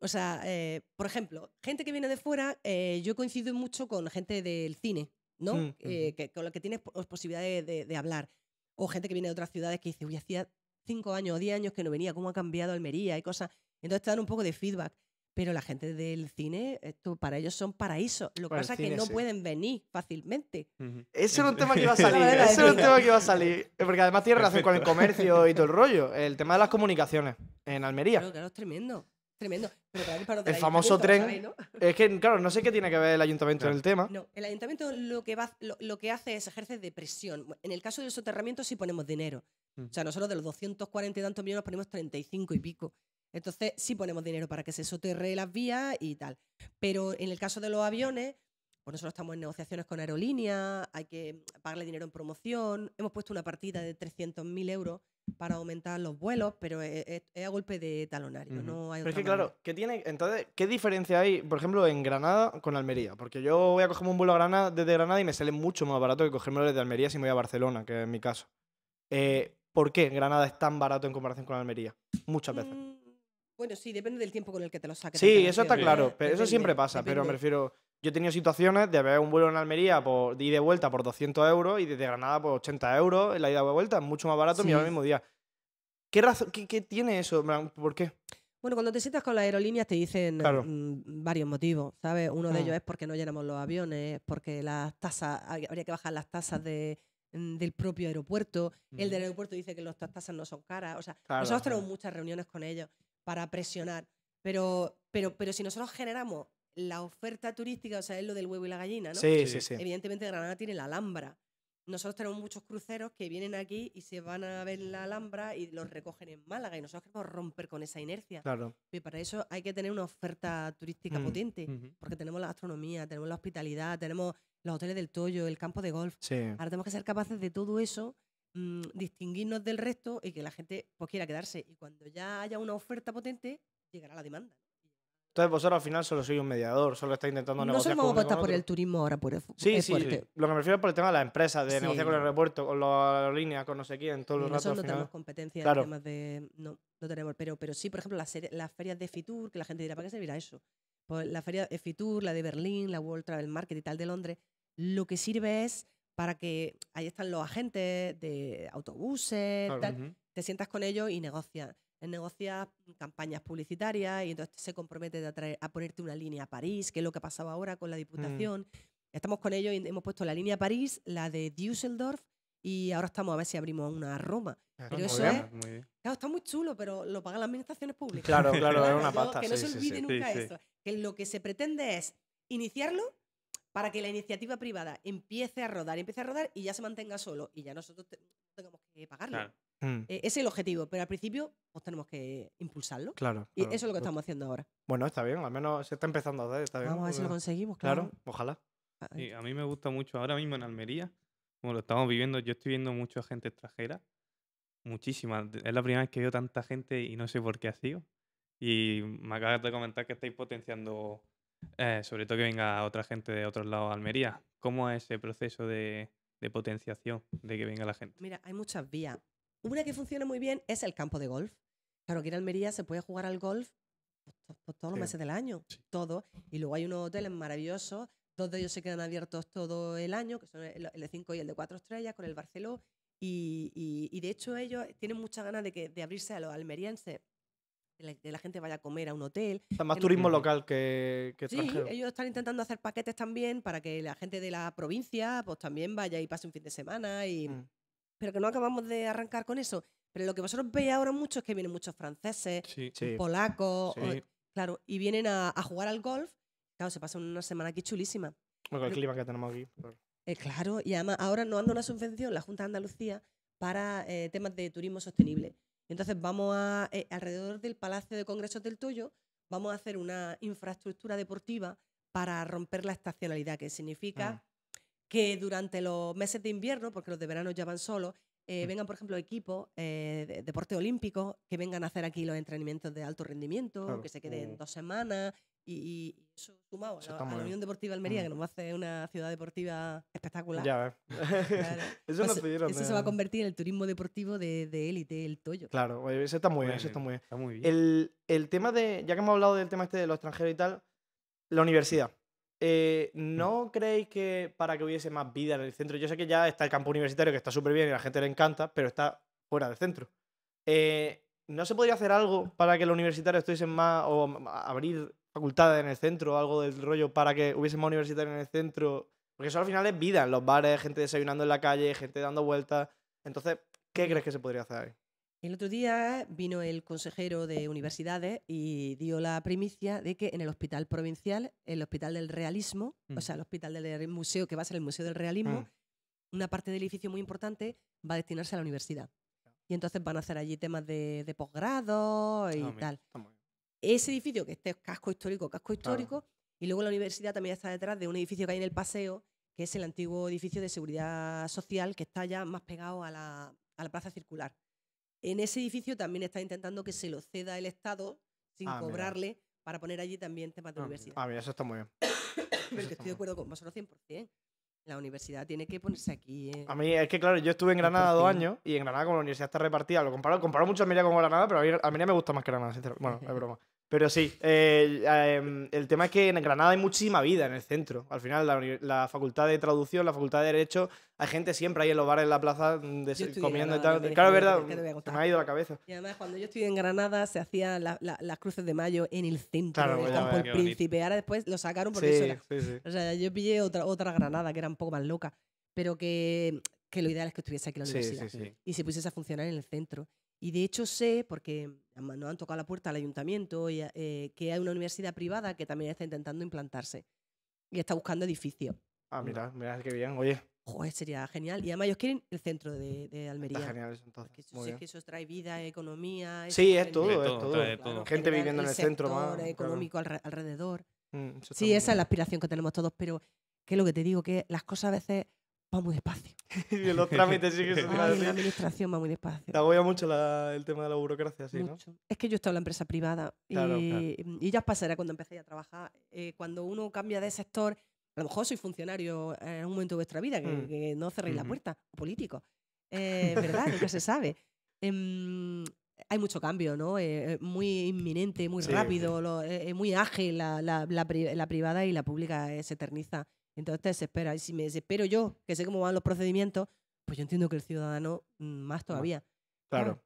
O sea, eh, por ejemplo, gente que viene de fuera, eh, yo coincido mucho con gente del cine, ¿no? Mm, Eh, que, con la que tienes pos- posibilidad de, de- de hablar. O gente que viene de otras ciudades que dice, uy, hacía cinco años o diez años que no venía, ¿cómo ha cambiado Almería y cosas? Entonces te dan un poco de feedback. Pero la gente del cine, esto para ellos son paraísos. Lo que pasa es que no sí. pueden venir fácilmente. Ujú. Ese era un tema que iba a salir. Ese era un tema que iba a salir. Eh, Porque además tiene relación con el comercio y todo el rollo. El tema de las comunicaciones en Almería. Claro, claro, es tremendo. Tremendo. Pero para El famoso tren. ¿sabéis, no? Es que, claro, no sé qué tiene que ver el ayuntamiento Claro. en el tema. No, el ayuntamiento lo que, va, lo, lo que hace es ejercer de presión. En el caso del soterramiento sí ponemos dinero. Mm. O sea, nosotros de los 240 y tantos millones ponemos 35 y pico. Entonces sí ponemos dinero para que se soterre las vías y tal. Pero en el caso de los aviones, pues nosotros estamos en negociaciones con aerolíneas, hay que pagarle dinero en promoción. Hemos puesto una partida de 300.000 euros para aumentar los vuelos, pero es, es- es a golpe de talonario, no hay Pero es que, claro. ¿qué tiene, entonces, ¿qué diferencia hay, por ejemplo, en Granada con Almería? Porque yo voy a cogerme un vuelo a Granada, desde Granada y me sale mucho más barato que cogérmelo desde Almería si me voy a Barcelona, que es mi caso. Eh, ¿Por qué Granada es tan barato en comparación con Almería? Muchas veces. Mm, Bueno, sí, depende del tiempo con el que te lo saques. Sí, eso está claro, pero eso siempre pasa. Pero me refiero, yo he tenido situaciones de ver un vuelo en Almería por, de ida y de vuelta por 200 euros y desde Granada por 80 euros en la ida y vuelta, es mucho más barato, Sí. el mismo día. ¿Qué, razón, qué, qué tiene eso? ¿Por qué? Bueno, cuando te sientas con las aerolíneas te dicen Claro. mm, varios motivos, ¿sabes? Uno de Mm. ellos es porque no llenamos los aviones, porque las tasas, habría que bajar las tasas de, mm, del propio aeropuerto. El del aeropuerto dice que las tasas no son caras. O sea, Claro, nosotros claro. tenemos muchas reuniones con ellos para presionar. Pero, pero, pero si nosotros generamos la oferta turística, o sea, es lo del huevo y la gallina, ¿no? Sí, sí, Sí. sí. Evidentemente Granada tiene la Alhambra. Nosotros tenemos muchos cruceros que vienen aquí y se van a ver la Alhambra y los recogen en Málaga y nosotros queremos romper con esa inercia. Claro. Y para eso hay que tener una oferta turística Mm, potente, porque tenemos la gastronomía, tenemos la hospitalidad, tenemos los hoteles del Toyo, el campo de golf. Sí. Ahora tenemos que ser capaces de todo eso, mm, distinguirnos del resto y que la gente pues, quiera quedarse. Y cuando ya haya una oferta potente, llegará la demanda. Entonces vosotros al final solo sois un mediador, solo estáis intentando No negociar con y apostar con por el turismo ahora, por el Sí, sí. Lo que me refiero es por el tema de las empresas, de Sí. negociar con el aeropuerto, con las aerolíneas, con no sé quién, todo el Y rato nosotros no final. tenemos competencia Claro. en temas de. No, no tenemos. Pero, pero sí, por ejemplo, las, ferias de Fitur, que la gente dirá, ¿para qué servirá eso? Pues la feria de Fitur, la de Berlín, la World Travel Market y tal de Londres, lo que sirve es para que ahí están los agentes de autobuses, Claro. tal, te sientas con ellos y negocias. Negocias campañas publicitarias y entonces se compromete a, traer- a ponerte una línea a París, que es lo que ha pasado ahora con la Diputación. Estamos con ellos y hemos puesto la línea a París, la de Düsseldorf y ahora estamos a ver si abrimos una a Roma. Pero Muy eso bien. es- Muy. Claro, está muy chulo, pero lo pagan las administraciones públicas. Claro, claro, es una pasta. Que no sí, se olvide sí. nunca Sí, eso. Que lo que se pretende es iniciarlo para que la iniciativa privada empiece a rodar, empiece a rodar y ya se mantenga solo y ya nosotros te- no tengamos que pagarlo. Claro. Mm, Eh, ese es el objetivo, pero al principio pues tenemos que impulsarlo. Claro. Y claro. eso es lo que estamos haciendo ahora. Bueno, está bien, al menos se está empezando a hacer, está bien. Vamos a ver si lo porque- conseguimos, claro. Claro, ojalá. Ah, Sí, a mí me gusta mucho ahora mismo en Almería, como lo estamos viviendo, yo estoy viendo mucha gente extranjera, muchísima. Es la primera vez que veo tanta gente y no sé por qué ha sido. Y me acabas de comentar que estáis potenciando, eh, sobre todo que venga otra gente de otros lados a Almería. ¿Cómo es ese proceso de, de potenciación de que venga la gente? Mira, hay muchas vías. Una que funciona muy bien es el campo de golf. Claro, aquí en Almería se puede jugar al golf pues, pues, todos los Sí. meses del año, Sí. todo. Y luego hay unos hoteles maravillosos, dos de ellos se quedan abiertos todo el año, que son el, el de 5 y el de 4 estrellas, con el Barceló. Y, y- y de hecho ellos tienen muchas ganas de, que, de abrirse a los almerienses, que la, la gente vaya a comer a un hotel. O sea, más turismo local que, que Sí, extranjero. ellos están intentando hacer paquetes también para que la gente de la provincia pues también vaya y pase un fin de semana y, Mm. Pero que no acabamos de arrancar con eso. Pero lo que vosotros veis ahora mucho es que vienen muchos franceses, Sí, Sí. polacos, o- claro, y vienen a, a jugar al golf. Claro, se pasan una semana aquí chulísima. Bueno, con el clima que tenemos aquí. claro. Eh, claro, y además ahora nos anda una subvención la Junta de Andalucía para eh, temas de turismo sostenible. Entonces vamos a, eh, alrededor del Palacio de Congresos del Toyo, vamos a hacer una infraestructura deportiva para romper la estacionalidad, que significa Mm. Que durante los meses de invierno, porque los de verano ya van solos, eh, Mm. vengan, por ejemplo, equipos eh, de deporte olímpico que vengan a hacer aquí los entrenamientos de alto rendimiento, Claro. que se queden Uh. dos semanas y, y eso sumado Eso a, la- a. Unión Deportiva Almería, Mm. que nos va a hacer una ciudad deportiva espectacular. Ya ves. Claro. Eso Pues nos pidieron. eso se va a convertir en el turismo deportivo de de élite, el Toyo. Claro, eso está muy bien, eso está muy bien. Está muy bien. El, el tema de, ya que hemos hablado del tema este de los extranjeros y tal, la universidad. Eh, Mm. ¿No creéis que para que hubiese más vida en el centro? Yo sé que ya está el campo universitario, que está súper bien y a la gente le encanta, pero está fuera del centro. Eh, ¿No se podría hacer algo para que los universitarios estuviesen más, o abrir facultades en el centro, o algo del rollo, para que hubiese más universitarios en el centro? Porque eso al final es vida, en los bares, gente desayunando en la calle, gente dando vueltas. Entonces, ¿qué crees que se podría hacer ahí? El otro día vino el consejero de universidades y dio la primicia de que en el hospital provincial, el hospital del realismo, o sea, el hospital del museo que va a ser el Museo del Realismo, Mm. una parte del edificio muy importante va a destinarse a la universidad. Y entonces van a hacer allí temas de, de posgrado y Ah, tal. Ese edificio que este es casco histórico, casco Claro. histórico, y luego la universidad también está detrás de un edificio que hay en el paseo, que es el antiguo edificio de seguridad social, que está ya más pegado a la, a la plaza circular. En ese edificio también está intentando que se lo ceda el Estado sin Ah, mira. cobrarle para poner allí también temas de Ah, universidad. Ah, mira, eso está muy bien. Pero estoy de acuerdo con vosotros 100%. La universidad tiene que ponerse aquí. eh, A mí es que, claro, yo estuve en Granada dos 100%. años y en Granada, como la universidad está repartida, lo comparo, comparo mucho Almería con Granada, pero a mí Almería me gusta más que Granada, sinceramente. Bueno, es broma. Pero sí, eh, eh, el tema es que en Granada hay muchísima vida en el centro. Al final, la, la facultad de traducción, la facultad de Derecho, hay gente siempre ahí en los bares, en la plaza, mm, estudié en comiendo y tal. Claro, es verdad, me ha ido la cabeza. Y además, cuando yo estuve en Granada, se hacían la- la- las cruces de mayo en el centro Claro, del ya campo del príncipe. Ahora después lo sacaron porque Sí, eso era sí, sí. O sea, yo pillé otra, otra Granada que era un poco más loca, pero que, que lo ideal es que estuviese aquí la Sí, universidad sí, sí. Sí. y se pusiese a funcionar en el centro. Y de hecho sé, porque nos han tocado la puerta al ayuntamiento, y, eh, que hay una universidad privada que también está intentando implantarse y está buscando edificios. Ah, mira, mira, qué bien. Oye, Joder, sería genial. Y además ellos quieren el centro de, de Almería. está genial eso entonces. Porque eso, Muy sí, es bien. que eso trae vida, economía. Sí, es todo, es todo, todo. trae todo. Gente viviendo en el centro más, claro. económico alre- alrededor. Mm, Sí, esa es bien. la aspiración que tenemos todos, pero que es lo que te digo, que las cosas a veces va muy despacio. y los trámites sí que se Ay, la administración va muy despacio. Te agobia mucho la- el tema de la burocracia, sí, ¿no? Mucho. Es que yo estaba en la empresa privada Claro, y, y ya pasará cuando empecé a trabajar. eh, cuando uno cambia de sector, a lo mejor soy funcionario en un momento de vuestra vida, que, Mm. que no cerréis la Ujú. puerta, o político. Eh, ¿Verdad? Nunca se sabe. Em, hay mucho cambio, ¿no? Eh, eh, muy inminente, muy Sí, rápido, lo- eh, eh, muy ágil la, la- la pri- la privada y la pública eh, se eterniza. Entonces te desespera. Y si me desespero yo, que sé cómo van los procedimientos, pues yo entiendo que el ciudadano mm, más todavía. Claro.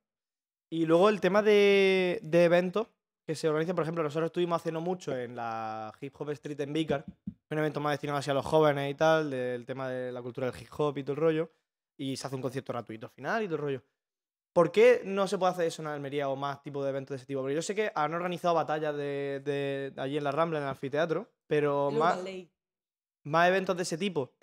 Y luego el tema de, de eventos que se organizan, por ejemplo, nosotros estuvimos haciendo mucho en la Hip Hop Street en Vicar, un evento más destinado hacia los jóvenes y tal, del tema de la cultura del hip hop y todo el rollo, y se hace un concierto gratuito al final y todo el rollo. ¿Por qué no se puede hacer eso en Almería o más tipo de eventos de ese tipo? Porque yo sé que han organizado batallas de, de- allí en la Rambla, en el anfiteatro, pero luego más, la ley. Más eventos de ese tipo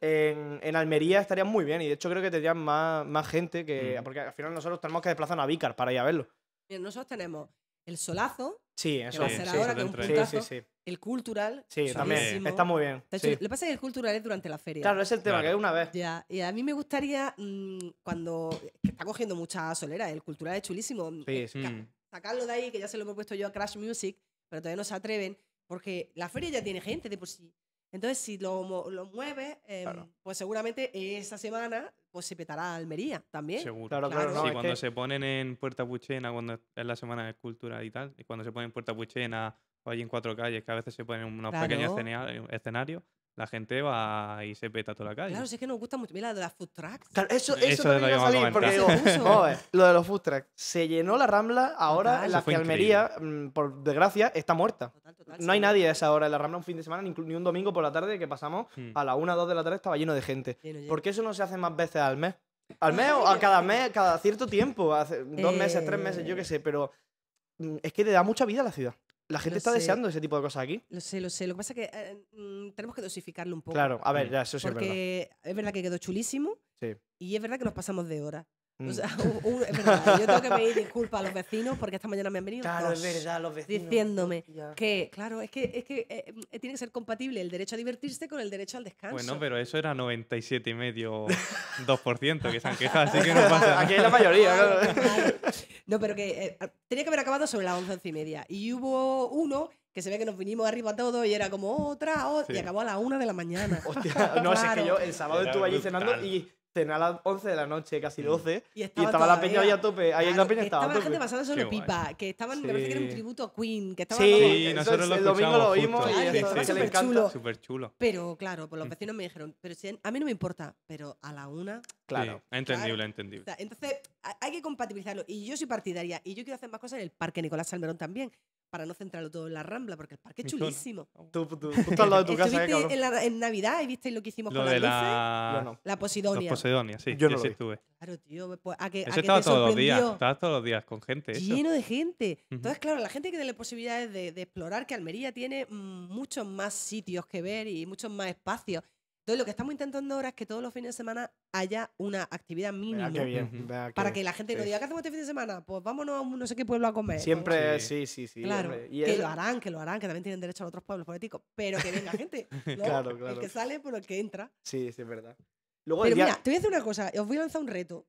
en, en Almería estarían muy bien y de hecho creo que tendrían más, más gente que... Mm. Porque al final nosotros tenemos que desplazarnos a Vicar para ir a verlo. Mira, nosotros tenemos el solazo, Sí, que eso va a sí, ser sí, ahora, que es un puntazo, sí, sí. el cultural. Sí, también. Está muy bien. De hecho, sí. Lo que pasa es que el cultural es durante la feria. Claro, es el tema, Claro. que es una vez. Ya, y a mí me gustaría, mm, cuando que está cogiendo mucha solera, el cultural es chulísimo, eh, Sí, sí. ca- Mm. sacarlo de ahí, que ya se lo hemos puesto yo a Crash Music, pero todavía no se atreven, porque la feria ya tiene gente de por sí. Entonces, si lo, lo mueves, em, Claro. pues seguramente esa semana pues se petará Almería también. Seguro. Claro, claro, claro. Sí, no, es cuando que- se ponen en Puerta Puchena, cuando es la semana de cultura y tal, y cuando se ponen en Puerta Puchena o allí en Cuatro Calles, que a veces se ponen unos pequeños escenarios, la gente va y se peta toda la calle. Claro, si es que nos gusta mucho. Mira, de las food trucks. Claro, eso, eso, Eso es también lo iba a salir, porque digo, ver, lo de los food trucks. Se llenó la Rambla, ahora Total. en la que Almería, mm, por desgracia, está muerta. Total, total, No hay sí. nadie a esa hora en la Rambla un fin de semana, ni, un domingo por la tarde que pasamos Mm. a la 1 o 2 de la tarde estaba lleno de gente. Lleno, lleno. ¿Por qué eso no se hace más veces al mes? Al mes o a cada mes, cada cierto tiempo, hace dos meses, tres meses, yo qué sé, pero mm, es que te da mucha vida a la ciudad. La gente Lo está sé. deseando ese tipo de cosas aquí. Lo sé, lo sé. Lo que pasa es que eh, mm, tenemos que dosificarlo un poco. Claro, a ver, ya, eso sí es verdad. Porque es verdad que quedó chulísimo Sí. y es verdad que nos pasamos de hora. Mm. O sea, es verdad. Yo tengo que pedir disculpas a los vecinos porque esta mañana me han venido Claro, es dos verdad, los vecinos. diciéndome que, claro, es que, es que eh, eh, tiene que ser compatible el derecho a divertirse con el derecho al descanso. Bueno, pero eso era 97,5, 2% que se han quejado, así que no pasa nada. Aquí hay la mayoría, Claro, claro. claro. No, pero que eh, tenía que haber acabado sobre las once once y media. Y hubo uno que se ve que nos vinimos arriba todos y era como otra, otra, y acabó a la una de la mañana. Hostia, no, si es que Claro. yo el sábado Era estuve allí brutal. cenando y cené a las 11 de la noche, casi 12. Y Y estaba la peña ahí a tope. Ahí la Claro, peña que estaba estaba la gente pasando guay. pipa, que estaban, me parece que era un Sí. tributo a Queen, que estaban Sí, Sí, eso nosotros es- lo el domingo lo oímos justo. y Claro, eso estaba es que le súper encanta. chulo. Súper chulo. Pero claro, pues los Mm. vecinos me dijeron, pero si a mí no me importa, pero a la una. Claro. Sí, entendible, Claro. O entendible. sea, entonces ha- hay que compatibilizarlo. Y yo soy partidaria. Y yo quiero hacer más cosas en el Parque Nicolás Salmerón también, para no centrarlo todo en la Rambla, porque el parque es Ni tú, ¿no? chulísimo. Tú, tú, justo al lado de tu casa, eh, ¿Estuviste cabrón. en, la- en Navidad y visteis lo que hicimos Lo con de las luces? la... No. La Posidonia. Sí, Yo no sí estuve. Claro, tío. Pues, a que, a Eso que estaba te todos los días, estaba todos los días con gente. Eso. Lleno de gente. Ujú. Entonces, claro, la gente hay que darle posibilidades de, de explorar que Almería tiene mm, muchos más sitios que ver y muchos más espacios. Entonces, lo que estamos intentando ahora es que todos los fines de semana haya una actividad mínima. qué bien. Para qué- que la gente no diga, ¿qué hacemos este fin de semana? Pues vámonos a un no sé qué pueblo a comer. Siempre, Sí. sí, sí, sí. Claro. Y que es- lo harán, que lo harán, que también tienen derecho a otros pueblos políticos, pero que venga gente. ¿no? Claro, El claro. que sale por el que entra. Sí, sí, es verdad. Luego el Pero día... mira, te voy a decir una cosa, os voy a lanzar un reto.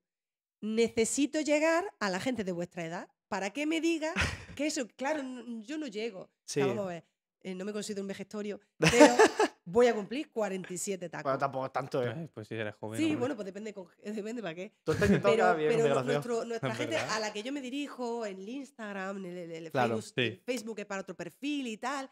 Necesito llegar a la gente de vuestra edad para que me diga que eso, claro, yo no llego. O Sí. sea, vamos a ver, eh, no me considero un vegestorio, pero voy a cumplir 47 tacos. Bueno, tampoco es tanto, ¿eh? Pues si eres joven. sí, hombre. bueno, pues depende, con- depende para qué. Tú estás intentando Pero, bien, pero nuestro- nuestra Es gente verdad. a la que yo me dirijo en el Instagram, en el, el Claro, Facebook, sí. el Facebook es para otro perfil y tal,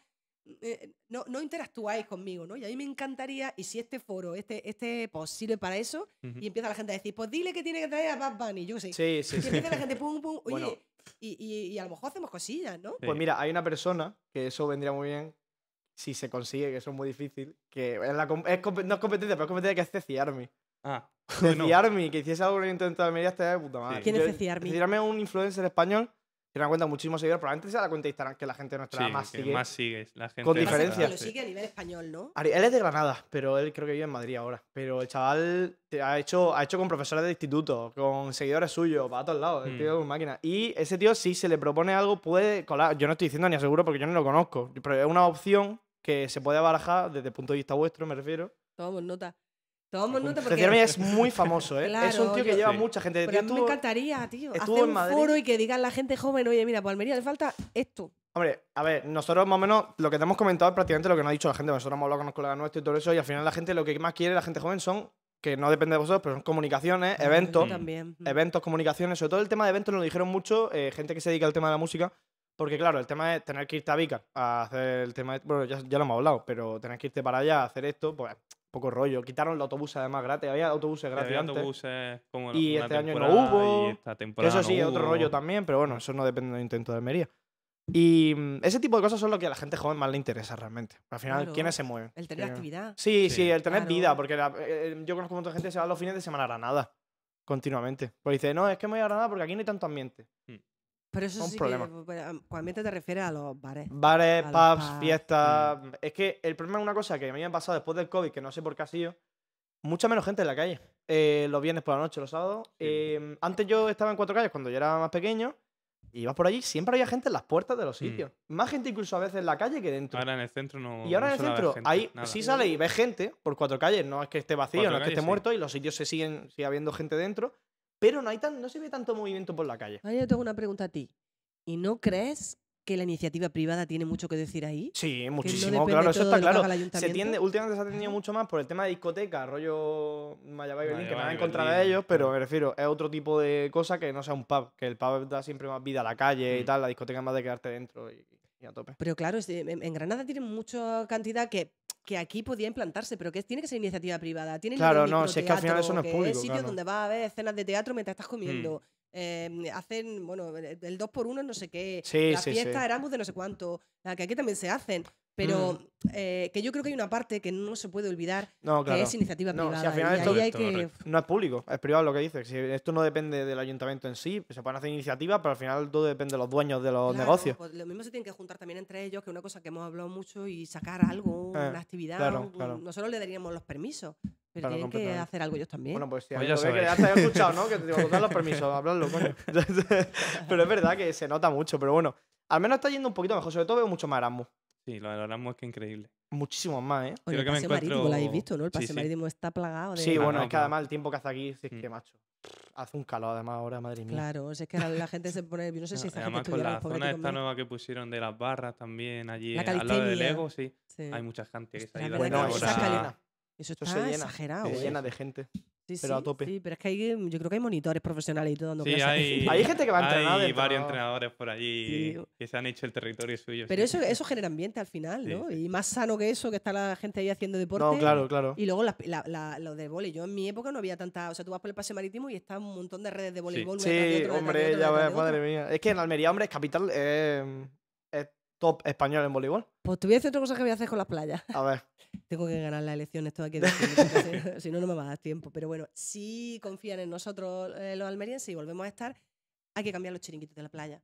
eh, no, no interactuáis conmigo, ¿no? Y a mí me encantaría, y si este foro, este, este post sirve para eso, Ujú. y empieza la gente a decir, pues dile que tiene que traer a Bad Bunny, yo qué sé. Sí, sí, Y sí. empieza la gente, pum, pum, oye, Bueno. Y, y- y a lo mejor hacemos cosillas, ¿no? Pues Sí. mira, hay una persona que eso vendría muy bien si se consigue, que eso es muy difícil, que es la es no es competencia, pero es competencia que es Ceci Army. Ah, Ceci bueno, Army, que hiciese algo en intento de Almería estaría de puta madre. ¿Quién es Ceci Army? Ceci Army es un influencer español tiene una cuenta de muchísimos seguidores, probablemente sea la cuenta de Instagram que la gente de nuestra sí, más que sigue. más sigues. La gente Con que diferencia. Lo sigue a nivel español, ¿no? Ari- Él es de Granada, pero él creo que vive en Madrid ahora. Pero el chaval ha hecho, ha hecho con profesores de instituto, con seguidores suyos, para todos lados. El Mm. tío es un máquina. Y ese tío, si se le propone algo, puede colar. Yo no estoy diciendo ni aseguro porque yo no lo conozco. Pero es una opción que se puede barajar desde el punto de vista vuestro, me refiero. Tomamos nota. Tomamos nota porque... Cecilia es muy famoso, ¿eh? es un tío que yo- lleva Sí. mucha gente. Pero a mí me estuvo- encantaría, tío, hacer en un Madrid. foro y que digan la gente joven, oye, mira, pues a Almería le falta esto. Hombre, a ver, nosotros más o menos lo que te hemos comentado es prácticamente lo que nos ha dicho la gente. Nosotros hemos hablado con los colegas nuestros y todo eso, y al final la gente lo que más quiere, la gente joven, son, que no depende de vosotros, pero son comunicaciones, eventos, también. eventos, comunicaciones. Sobre todo el tema de eventos nos lo dijeron mucho eh, gente que se dedica al tema de la música. Porque claro, el tema es tener que irte a Vicar a hacer el tema. de- bueno, ya, ya lo hemos hablado, pero tener que irte para allá a hacer esto, pues poco rollo. Quitaron los autobuses además gratis, había autobuses gratis Había antes. autobuses como Y este año no hubo, Y esta temporada eso no sí, otro hubo. rollo también, pero bueno, eso no depende del intento de Almería. Y mm, ese tipo de cosas son lo que a la gente joven más le interesa realmente. Al final, Claro. ¿quiénes se mueven? El tener actividad. Sí, sí, Sí. el tener Claro. vida, porque la- eh, yo conozco un montón de gente que se va los fines de semana a Granada, continuamente. Pues dice, no, es que me voy a Granada porque aquí no hay tanto ambiente. Pero eso Un sí problema. que cuando te refieres a los bares. Bares, A pubs, pubs, fiestas. Es que el problema es una cosa que a mí me ha pasado después del COVID, que no sé por qué ha sido. Mucha menos gente en la calle. Eh, los viernes por la noche, los sábados. Eh, antes yo estaba en cuatro calles cuando yo era más pequeño. Y ibas por allí, siempre había gente en las puertas de los sitios. Más gente incluso a veces en la calle que dentro. Ahora en el centro no. y ahora no en el centro, gente, ahí nada. sí sale y ves gente por cuatro calles. No es que esté vacío, Cuatro no es que calles, esté sí. muerto y los sitios se siguen, sigue habiendo gente dentro. Pero no, hay tan, no se ve tanto movimiento por la calle. Ahora yo tengo una pregunta a ti. ¿Y no crees que la iniciativa privada tiene mucho que decir ahí? Sí, muchísimo, claro, eso está claro. Se tiende, últimamente se ha atendido mucho más por el tema de discoteca, rollo Mayabay Berlín, que nada en contra de ellos, pero me refiero, es otro tipo de cosa que no sea un pub, que el pub da siempre más vida a la calle y Mm. tal, la discoteca es más de quedarte dentro y, y a tope. Pero claro, en Granada tienen mucha cantidad que, que aquí podía implantarse, pero que tiene que ser iniciativa privada. Tienen lo Claro, del no, si es que al final eso no es que público, sitios claro. donde vas a ver escenas de teatro mientras estás comiendo. eh, hacen, bueno, el el 2 por 1 no sé qué. Sí, la sí, fiesta sí. Erasmus de no sé cuánto. La que aquí también se hacen. Pero Mm. eh, que yo creo que hay una parte que no se puede olvidar, No, claro. que es iniciativa No, si privada. al final y esto- ahí hay Correcto, que. correcto. No es público, es privado lo que dices. Si esto no depende del ayuntamiento en sí, se pueden hacer iniciativas, pero al final todo depende de los dueños de los Claro, negocios. pues lo mismo se tienen que juntar también entre ellos, que es una cosa que hemos hablado mucho, y sacar algo, Eh, una actividad. claro, un- claro. Nosotros le daríamos los permisos, pero Claro, tienen que hacer algo ellos también. Bueno, pues sí, Pues ya que ya te he escuchado, ¿no? Que te digo, dar los permisos, hablarlo, coño. pero es verdad que se nota mucho, pero bueno, al menos está yendo un poquito mejor. Sobre todo veo mucho más Erasmus. Sí, lo de Erasmus es que increíble. Muchísimos más, ¿eh? Oye, creo el que me paseo marítimo lo habéis encuentro- visto, ¿no? El Sí, paseo sí. marítimo está plagado de. Sí, Ah, bueno, no, es que además el tiempo que hace aquí, si es que Mm. macho. Hace un calor además ahora, madre mía. Claro, o sea, es que la, la gente se pone. Yo no sé si gente Además, con la zona que esta conmigo. nueva que pusieron de las barras también allí La eh, al lado del. Lego, sí. Sí. Hay mucha gente que se ha ido Bueno, que eso está exagerado. Se ¿eh? llena de gente. Sí, pero a tope. Sí, pero es que hay, yo creo que hay monitores profesionales y todo dando Sí, clases. hay, Hay gente que va a entrenar Hay dentro, varios entrenadores por allí Sí. que se han hecho el territorio suyo. Pero sí. eso, eso genera ambiente al final, ¿no? sí. Y más sano que eso, que está la gente ahí haciendo deporte. No, claro, claro. Y luego la, la- la- lo de vóley. Yo en mi época no había tanta. O sea, tú vas por el paseo marítimo y está un montón de redes de voleibol. Sí, hombre, ya ves, madre mía. Es que en Almería, hombre, es capital, eh, es top español en voleibol. Pues te voy a decir otra cosa que voy a hacer con las playas. A ver. Tengo que ganar las elecciones, todo hay que decirlo, porque si, no, no me va a dar tiempo. Pero bueno, si confían en nosotros eh, los almerienses y volvemos a estar, hay que cambiar los chiringuitos de la playa.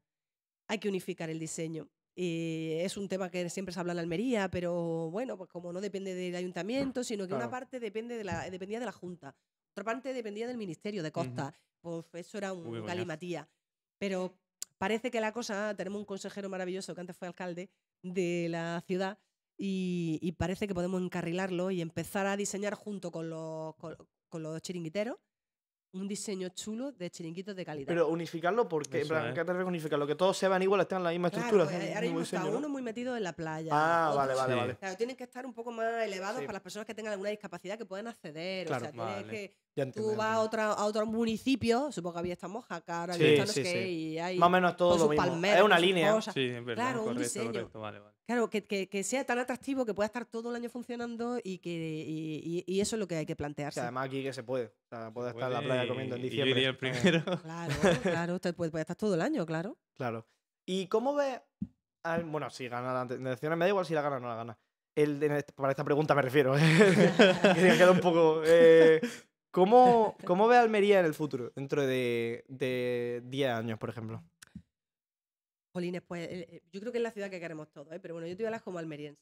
Hay que unificar el diseño. Y es un tema que siempre se habla en Almería, pero bueno, pues como no depende del ayuntamiento, sino que una parte depende de la, dependía de la Junta, otra parte dependía del Ministerio de Costa. Pues eso era un coñazo. galimatía. Pero parece que la cosa, tenemos un consejero maravilloso que antes fue alcalde de la ciudad y, y parece que podemos encarrilarlo y empezar a diseñar junto con los, con, con los chiringuiteros un diseño chulo de chiringuitos de calidad. Pero unificarlo, porque, en plan. ¿qué te unificarlo? Que todos se vean iguales, tengan la misma Claro, estructura. eh, tengan el ahora mismo está diseño, ¿no? uno muy metido en la playa. Ah, otro- vale, vale, Sí. vale. Claro, tienen que estar un poco más elevados Sí. para las personas que tengan alguna discapacidad que puedan acceder. Claro. o sea, tienes Vale. que Ya entiendo. tú vas a, otra, a otro municipio, supongo que había esta mojaca, ahora Sí, no y hay Más o menos todo lo mismo. palmeras, Es una línea. Sí, es verdad. Claro, un correcto, diseño. correcto. Vale, vale. Claro, que, que- que sea tan atractivo que pueda estar todo el año funcionando y que y, y- y eso es lo que hay que O plantearse. sea, además aquí que se puede. O sea, puede estar en la playa y- comiendo en y yo diciembre. iría el Eh, primero. Claro, claro, usted puede, puede estar todo el año, claro. Claro. ¿Y cómo ves? al- bueno, si gana la elecciones, me da igual si la gana o no la gana. El, este- para esta pregunta me refiero. que me queda un poco. eh, ¿cómo, ¿Cómo ve Almería en el futuro? Dentro de, de 10 años, por ejemplo. Jolines, pues eh, eh, yo creo que es la ciudad que queremos todos, ¿eh? pero bueno, yo te voy a hablar como almeriense.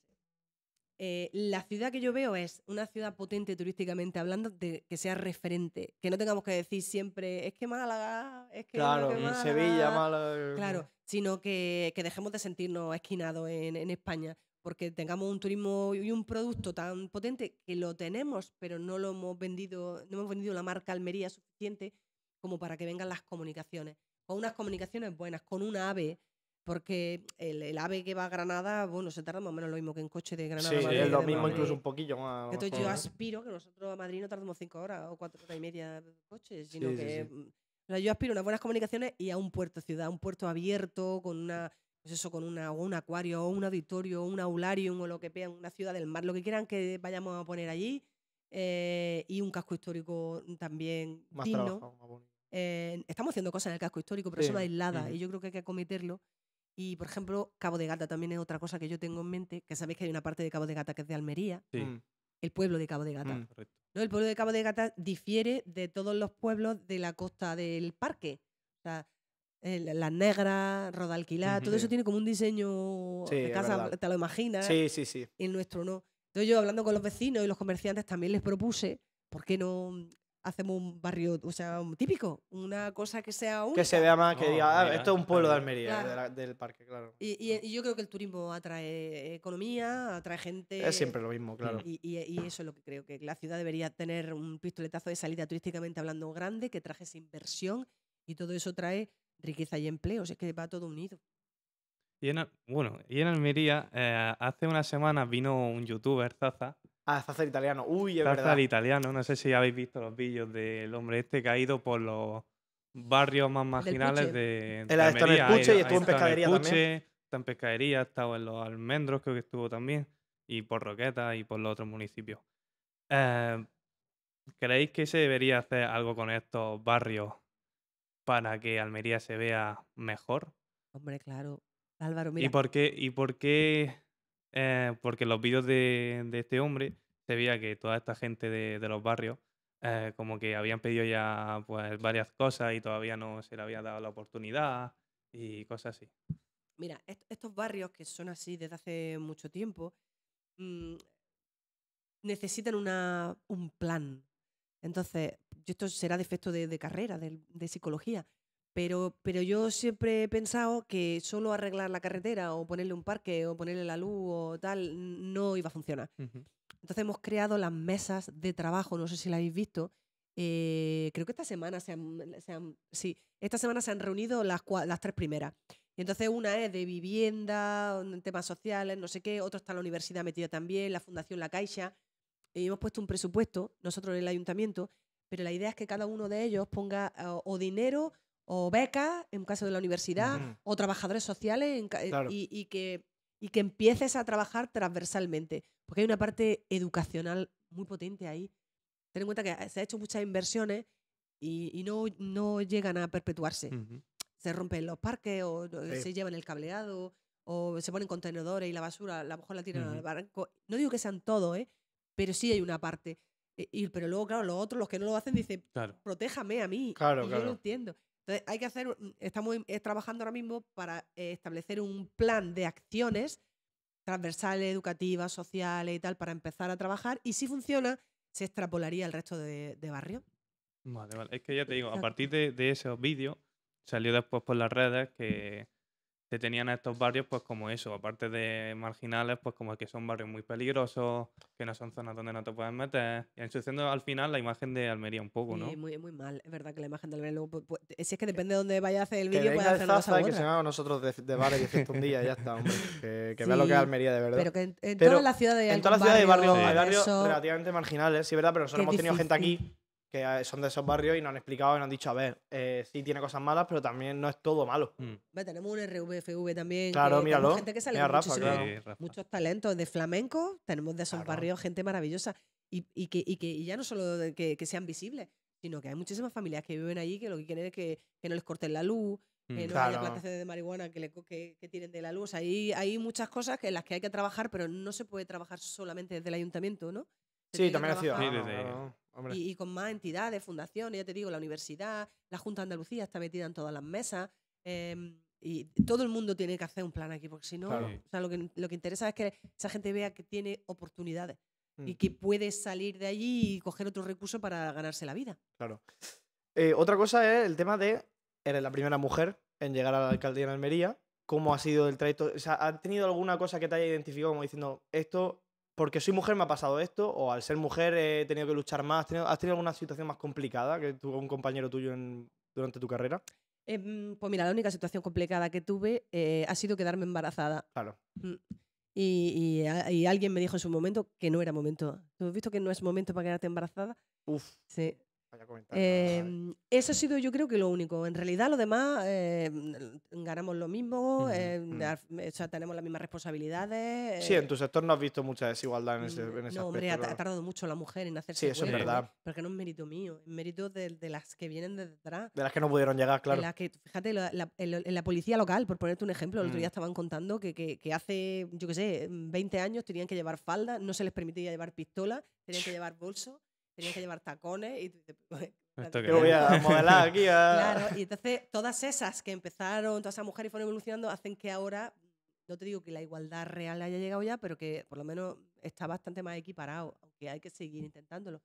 Eh, la ciudad que yo veo es una ciudad potente turísticamente hablando, de que sea referente, que no tengamos que decir siempre, es que Málaga, es que, Claro, que Málaga". Sevilla, Málaga. Claro, sino que, que dejemos de sentirnos esquinados en, en España. Porque tengamos un turismo y un producto tan potente que lo tenemos, pero no lo hemos vendido, no hemos vendido la marca Almería suficiente como para que vengan las comunicaciones. Con unas comunicaciones buenas, con un AVE, porque el, el AVE que va a Granada, bueno, se tarda más o menos lo mismo que en coche de Granada. Sí, Madrid, es lo mismo, incluso un poquillo más. Entonces yo ¿no? aspiro que nosotros a Madrid no tardemos cinco horas o cuatro horas y media de coche, sino Sí, sí, que sí. mm, o sea, yo aspiro a unas buenas comunicaciones y a un puerto ciudad, un puerto abierto, con una, pues eso, con una, o un acuario, o un auditorio, o un aularium, o lo que vean, una ciudad del mar, lo que quieran que vayamos a poner allí, eh, y un casco histórico también Más digno. trabajado, más bonito. Eh, estamos haciendo cosas en el casco histórico, pero Sí, son aisladas y yo creo que hay que acometerlo. Y, por ejemplo, Cabo de Gata también es otra cosa que yo tengo en mente, que sabéis que hay una parte de Cabo de Gata que es de Almería, Sí, Mm. el pueblo de Cabo de Gata. Mm. ¿no? El pueblo de Cabo de Gata difiere de todos los pueblos de la costa del parque. O sea, Negras, Rodalquilar, Ujú. todo eso tiene como un diseño Sí, de casa, te lo imaginas, Sí, sí, sí. el nuestro no. Entonces yo hablando con los vecinos y los comerciantes también les propuse, ¿por qué no hacemos un barrio, o sea, un típico? Una cosa que sea única. Que se vea más, que diga, ah, mira, esto es un pueblo de. Almería, Claro. de la- del parque, claro. Y, y- y yo creo que el turismo atrae economía, atrae gente. Es siempre lo mismo, claro. Y, y- y eso es lo que creo, que la ciudad debería tener un pistoletazo de salida turísticamente hablando grande, que trajese inversión y todo eso trae riqueza y empleo, o sea, es que va todo unido. Y en, Al- bueno, y en Almería, eh, hace unas semanas vino un youtuber, Zaza, Ah, Zaza el italiano. Uy, es Zaza verdad. el italiano, no sé si habéis visto los vídeos del hombre este que ha ido por los barrios más marginales Puche. de, de ha estado en el Almería. Puche y estuvo en pescadería el también. Puche, está en pescadería, ha estado en los almendros, creo que estuvo también, y por Roqueta y por los otros municipios. Eh, ¿Creéis que se debería hacer algo con estos barrios para que Almería se vea mejor? Hombre, claro. Álvaro, ¿Y mira, por qué? ¿Y por qué? eh, porque en los vídeos de, de este hombre se veía que toda esta gente de, de los barrios eh, como que habían pedido ya pues varias cosas y todavía no se le había dado la oportunidad y cosas así. mira, est- estos barrios que son así desde hace mucho tiempo mm, necesitan una, un plan. Entonces, esto será defecto de, de carrera, de, de psicología, pero, pero yo siempre he pensado que solo arreglar la carretera o ponerle un parque o ponerle la luz o tal no iba a funcionar. Entonces hemos creado las mesas de trabajo, no sé si la habéis visto. eh, creo que esta semana se han, se han- sí, esta semana se han reunido las, las tres primeras. Y entonces una es de vivienda, temas sociales, no sé qué, otro está la universidad metida también, la Fundación La Caixa. Y hemos puesto un presupuesto, nosotros en el ayuntamiento, pero la idea es que cada uno de ellos ponga eh, o dinero o becas, en caso de la universidad, Ujú. o trabajadores sociales, en eh, Claro. y, y que, y que empieces a trabajar transversalmente. Porque hay una parte educacional muy potente ahí. Ten en cuenta que se ha hecho muchas inversiones y, y no, no llegan a perpetuarse. Ujú. Se rompen los parques o Sí. se llevan el cableado o se ponen contenedores y la basura a lo mejor la tiran al Ujú. barranco. No digo que sean todos, ¿eh? pero sí hay una parte. E- y- pero luego, claro, los otros, los que no lo hacen, dicen, Claro. protéjame a mí. Claro, y yo lo entiendo. Entonces, hay que hacer, estamos eh, trabajando ahora mismo para eh, establecer un plan de acciones transversales, educativas, sociales y tal, para empezar a trabajar. Y si funciona, se extrapolaría al resto de, de barrios. Vale, vale. Es que ya te digo, a partir de, de esos vídeos salió después por las redes que se tenían a estos barrios pues como eso, aparte de marginales, pues como que son barrios muy peligrosos, que no son zonas donde no te puedes meter, y ensuciando al final la imagen de Almería un poco, ¿no? Y muy, muy mal. Es verdad que la imagen del verano, luego, pu- pu- si es que depende de dónde vaya a hacer el vídeo, puede venga el hacer una que se con nosotros de, de bares y un día ya está, hombre. Que, que vea lo que es Sí, Almería de verdad. Pero que en, en Pero todas las ciudades hay en todas las ciudades hay barrios, hay barrio barrios de eso. relativamente marginales, sí, verdad, pero nosotros hemos tenido gente aquí que son de esos barrios y nos han explicado y nos han dicho, a ver, eh, sí tiene cosas malas, pero también no es todo malo. Mm. Ve, tenemos un RVFV también. Claro, que míralo. gente que sale Mira, con Rafa, claro. Sí, Rafa. muchos talentos de flamenco, tenemos de esos Claro. barrios gente maravillosa. Y, y que, y que y ya no solo de que, que sean visibles, sino que hay muchísimas familias que viven allí que lo que quieren es que, que no les corten la luz, que Mm. no haya Claro. plantaciones de marihuana que, le, que, que tiren de la luz. Hay, hay muchas cosas que en las que hay que trabajar, pero no se puede trabajar solamente desde el ayuntamiento, ¿no? Sí, también. Sí, desde- claro, hombre. y, y con más entidades, fundaciones, ya te digo, la universidad, la Junta de Andalucía está metida en todas las mesas. em, y todo el mundo tiene que hacer un plan aquí, porque si no, Claro. o sea, lo, que, lo que interesa es que esa gente vea que tiene oportunidades y Mm. que puede salir de allí y coger otro recurso para ganarse la vida. Claro. Eh, otra cosa es el tema de, eres la primera mujer en llegar a la alcaldía en Almería. cómo ha sido el trayecto. O sea, ¿has tenido alguna cosa que te haya identificado como diciendo esto, porque soy mujer me ha pasado esto? ¿O al ser mujer he tenido que luchar más? ¿Has tenido, has tenido alguna situación más complicada que tuvo un compañero tuyo en- durante tu carrera? Em, pues mira, la única situación complicada que tuve eh, ha sido quedarme embarazada. Claro. Mm. Y, y alguien me dijo en su momento que no era momento. ¿Tú has visto que no es momento para quedarte embarazada? Uf, Sí. Em, eso ha sido yo creo que lo único. En realidad lo demás eh, ganamos lo mismo, eh, o sea, tenemos las mismas responsabilidades. Sí, eh, en tu sector no has visto mucha desigualdad en ese, mm, en ese no, hombre, ha, tardado mucho la mujer en hacerse Sí, eso es ¿eh? verdad. Porque no es mérito mío, es mérito de, de las que vienen de detrás. De las que no pudieron llegar, En claro. la que, fíjate, la- la- en, la policía local, por ponerte un ejemplo, el otro Mm. día estaban contando que, que- que hace, yo qué sé, 20 años tenían que llevar falda, no se les permitía llevar pistola, tenían que llevar bolso, tenían que llevar tacones. Y, tú dices, "Pues, Esto que Yo voy es. a modelar aquí a... Claro, y entonces todas esas que empezaron, todas esas mujeres y fueron evolucionando, hacen que ahora, no te digo que la igualdad real haya llegado ya, pero que por lo menos está bastante más equiparado, aunque hay que seguir intentándolo.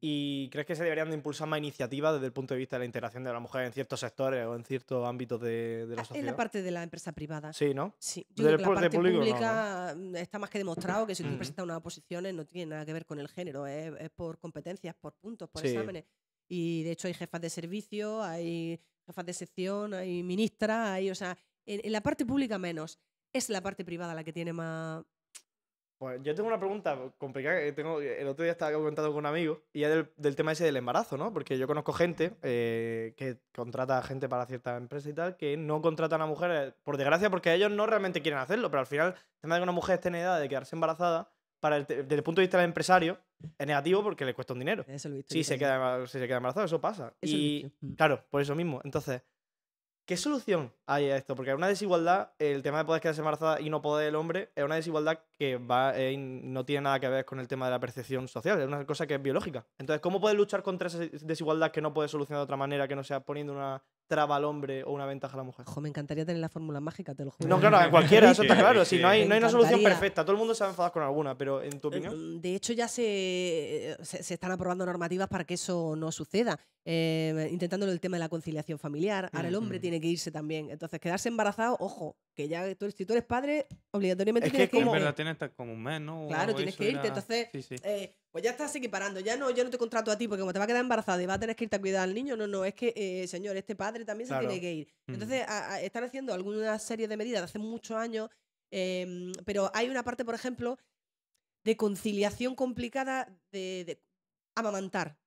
¿Y crees que se deberían de impulsar más iniciativas desde el punto de vista de la integración de la mujer en ciertos sectores o en ciertos ámbitos de, de la Ah, En sociedad? la parte de la empresa privada. Sí, ¿no? Sí, yo creo que la parte público pública mm, está más que demostrado que si tú Ujú. presentas unas oposiciones no tiene nada que ver con el género, es, es por competencias, por puntos, por Sí. exámenes. Y de hecho hay jefas de servicio, hay jefas de sección, hay ministras, hay, o sea, en, en la parte pública menos. Es la parte privada la que tiene más... Pues yo tengo una pregunta complicada que tengo. El otro día estaba comentando con un amigo y es del, del tema ese del embarazo, ¿no? Porque yo conozco gente eh, que contrata gente para ciertas empresas y tal, que no contratan a mujeres, por desgracia, porque ellos no realmente quieren hacerlo, pero al final el tema de que una mujer esté en edad de quedarse embarazada, para el desde el punto de vista del empresario, es negativo porque le cuesta un dinero. Eso lo he visto Si se, queda, si se queda embarazada, eso pasa. Eso y. Mm. claro, por eso mismo. Entonces, ¿qué solución hay a esto? Porque hay una desigualdad, el tema de poder quedarse embarazada y no poder el hombre, es una desigualdad que va, eh, no tiene nada que ver con el tema de la percepción social, es una cosa que es biológica. Entonces, ¿cómo puedes luchar contra esa desigualdad que no puedes solucionar de otra manera que no sea poniendo una traba al hombre o una ventaja a la mujer? Ojo, me encantaría tener la fórmula mágica, te lo juro. No, claro, en cualquiera, eso está claro. sí. Si no hay, no hay una solución perfecta, todo el mundo se va a enfadar con alguna, pero en tu opinión. Mm, De hecho, ya se, se, se están aprobando normativas para que eso no suceda, eh, intentándolo el tema de la conciliación familiar. Ahora el hombre tiene que irse también. Entonces, quedarse embarazado, ojo, que ya tú, eres- si tú eres padre, obligatoriamente Es que tienes es que En como- verdad tienes hasta como un mes, ¿no? Claro, tienes que irte. era- Entonces, Sí, sí. eh, pues ya estás equiparando. Ya no, yo no te contrato a ti porque como te va a quedar embarazada y vas a tener que irte a cuidar al niño, no, no, es que, eh, señor, este padre también Claro. se tiene que ir. Mm. Entonces, a- a- están haciendo alguna serie de medidas de hace muchos años, em, pero hay una parte, por ejemplo, de conciliación complicada de, de amamantar.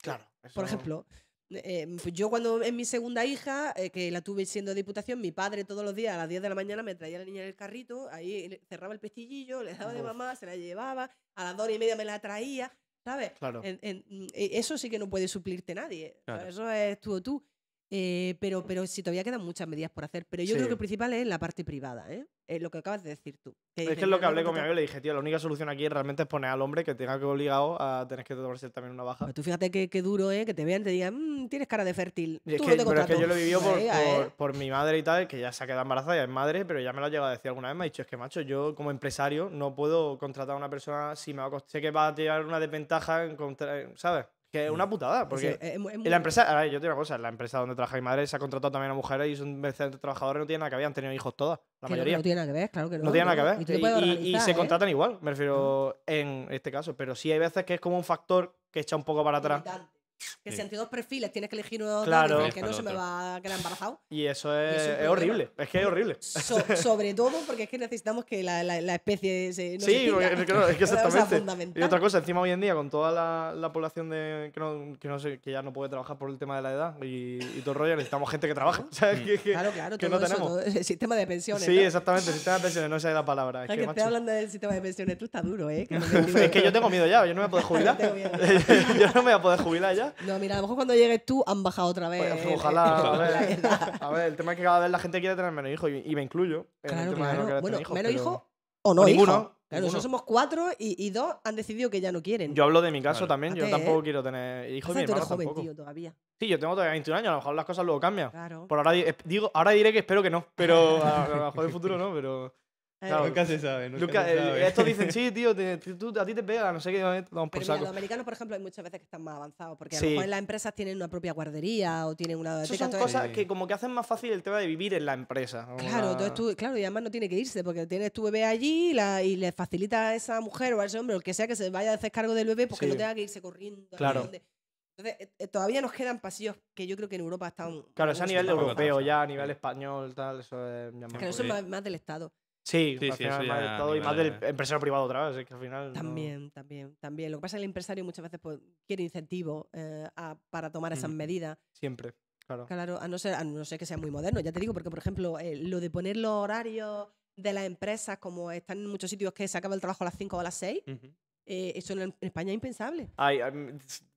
Claro. Por ejemplo, eh, pues yo cuando en mi segunda hija, eh, que la tuve siendo diputación, mi padre todos los días a las 10 de la mañana me traía a la niña en el carrito, ahí cerraba el pestillillo, le daba de mamá, se la llevaba, a las 2 y media me la traía, ¿sabes? Claro. En- en- mm, e- eso sí que no puede suplirte nadie. Claro. eso es tú o tú. Eh, pero, pero sí, todavía quedan muchas medidas por hacer. Pero yo creo Sí. que lo principal es la parte privada, ¿eh? Eh, lo que acabas de decir tú. Es dices, que es lo "Yo que hablé con mi contrato". amigo y le dije, tío, la única solución aquí realmente es poner al hombre que tenga que obligado a tener que tomarse también una baja. Pues tú fíjate qué, qué duro, ¿eh? Que te vean y te digan, "Mm, tienes cara de fértil. Y es Tú que, no te pero es que contrato". yo lo he vivido por, ¿eh? por, por mi madre y tal, que ya se ha quedado embarazada, ya es madre, pero ya me lo ha llegado a decir alguna vez. Me ha dicho, es que macho, yo como empresario no puedo contratar a una persona si me va a cost- sé que va a tener una desventaja, en contra- ¿sabes? Que es una putada, porque es es en la empresa, a ver, yo te digo una cosa, en la empresa donde trabaja mi madre se ha contratado también a mujeres y son excelentes trabajadores, no tienen nada que ver, han tenido hijos todas, la no- mayoría. No, tiene nada que ver, claro que no. No tiene nada que ver. Y, se ¿eh? contratan igual, me refiero en este caso. Pero sí hay veces que es como un factor que echa un poco para atrás. Que Sí. si entre dos perfiles tienes que elegir uno Claro. dos, que no se me va a quedar embarazado. Y eso Y es, es horrible. Es que es horrible. So- sobre todo porque es que necesitamos que la, la- la especie se. No sí, porque, claro, es que O sea, exactamente. fundamental. y otra cosa, encima hoy en día, con toda la, la población de, que, no, que, no sé, que ya no puede trabajar por el tema de la edad y, y todo el rollo, necesitamos gente que trabaje. Que- Claro, claro, que todo no eso, tenemos. todo- el sistema de pensiones. sí, ¿no? exactamente. El sistema de pensiones, no sé la palabra. Es que, que esté macho, hablando del sistema de pensiones, tú estás duro, ¿eh? Que no me es que yo tengo miedo ya, yo no me voy a poder jubilar. Tengo miedo. yo no me voy a poder jubilar ya. No, mira, a lo mejor cuando llegues tú han bajado otra vez. Pues, el- ojalá, a ver, edad. a ver, el tema es que cada vez la gente quiere tener menos hijos y, y me incluyo en el Claro, tema de no claro. Bueno, hijos. menos pero hijos o no O hijos. ninguno, Claro, ninguno. nosotros somos cuatro y, y dos han decidido que ya no quieren. Yo hablo de mi caso Claro. también, yo tampoco quiero tener hijos mi tú eres joven, tampoco. tío, todavía. Sí, yo tengo todavía 21 años, a lo mejor las cosas luego cambian. Claro. Por ahora di- digo, ahora diré que espero que no, pero a, a lo mejor en el futuro no, pero Claro. Nunca se sabe. Nunca Luca, se eh, sabe. estos dicen, sí, tío, te- tú- a ti te pega, no sé qué, vamos por Pero mira, saco. los americanos, por ejemplo, hay muchas veces que están más avanzados, porque a Sí. lo mejor en las empresas tienen una propia guardería o tienen una biblioteca, son cosas Sí. que como que hacen más fácil el tema de vivir en la empresa. Claro, la- entonces tú, claro, y además no tiene que irse, porque tienes tu bebé allí y, la- y le facilita a esa mujer o a ese hombre, o el que sea, que se vaya a hacer cargo del bebé, porque Sí. no tenga que irse corriendo. a Claro. Entonces, eh, eh, todavía nos quedan pasillos que yo creo que en Europa están. Claro, eso a nivel europeo ya, a nivel español, tal, eso es ya más Claro, eso es más del Estado. Sí, Sí, al sí, final eso más ya del a Estado y más del empresario privado otra vez, es que al final... no- También, también, también. Lo que pasa es que el empresario muchas veces pues, quiere incentivos eh, a- para tomar esas Ujú. medidas. Siempre, claro. Claro, a no ser, a no ser que sea muy moderno, ya te digo, porque por ejemplo, eh, lo de poner los horarios de las empresas, como están en muchos sitios que se acaba el trabajo a las 5 o a las 6, Ujú. eh, eso en, en España es impensable. Ay,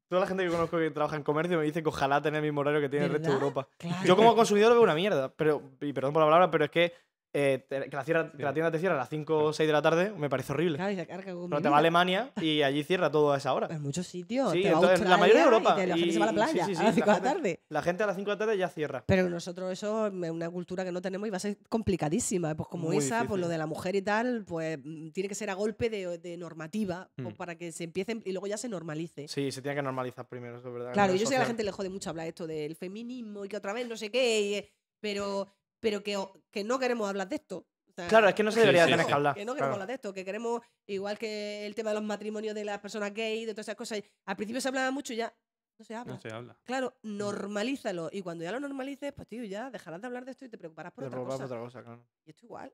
toda la gente que conozco que trabaja en comercio me dice que ojalá tener el mismo horario que tiene el resto de ¿Verdad? Europa. Claro. Yo como consumidor lo veo una mierda, pero, y perdón por la palabra, pero es que, eh, te- que, la cierra- que la tienda te cierra a las 5 o 6 de la tarde me parece horrible. Claro, y se carga con Pero te va a. Alemania y allí cierra todo a esa hora. En muchos sitios. Sí, te va a entonces, la mayoría de Europa, Y te- la gente se va a la playa sí, sí, a las sí, 5 de la la gente- tarde. La gente a las 5 de la tarde ya cierra. Pero nosotros eso es una cultura que no tenemos y va a ser complicadísima. Pues como Muy esa, pues lo difícil. de la mujer y tal, pues mm, tiene que ser a golpe de, de normativa pues, Mm. para que se empiecen y luego ya se normalice. Sí, se tiene que normalizar primero, eso es verdad. Claro, yo sé que a la social. gente le jode mucho hablar esto del feminismo y que otra vez no sé qué, y, eh, pero, pero que, que no queremos hablar de esto. O sea, Claro, es que no se debería sí, tener sí. que hablar. que no queremos claro. hablar de esto, que queremos, igual que el tema de los matrimonios de las personas gay, de todas esas cosas. Al principio se hablaba mucho y ya no se habla. No se habla. Claro, normalízalo. Y cuando ya lo normalices, pues tío, ya dejarás de hablar de esto y te preocuparás por Te otra cosa. por otra cosa, claro. Y esto igual.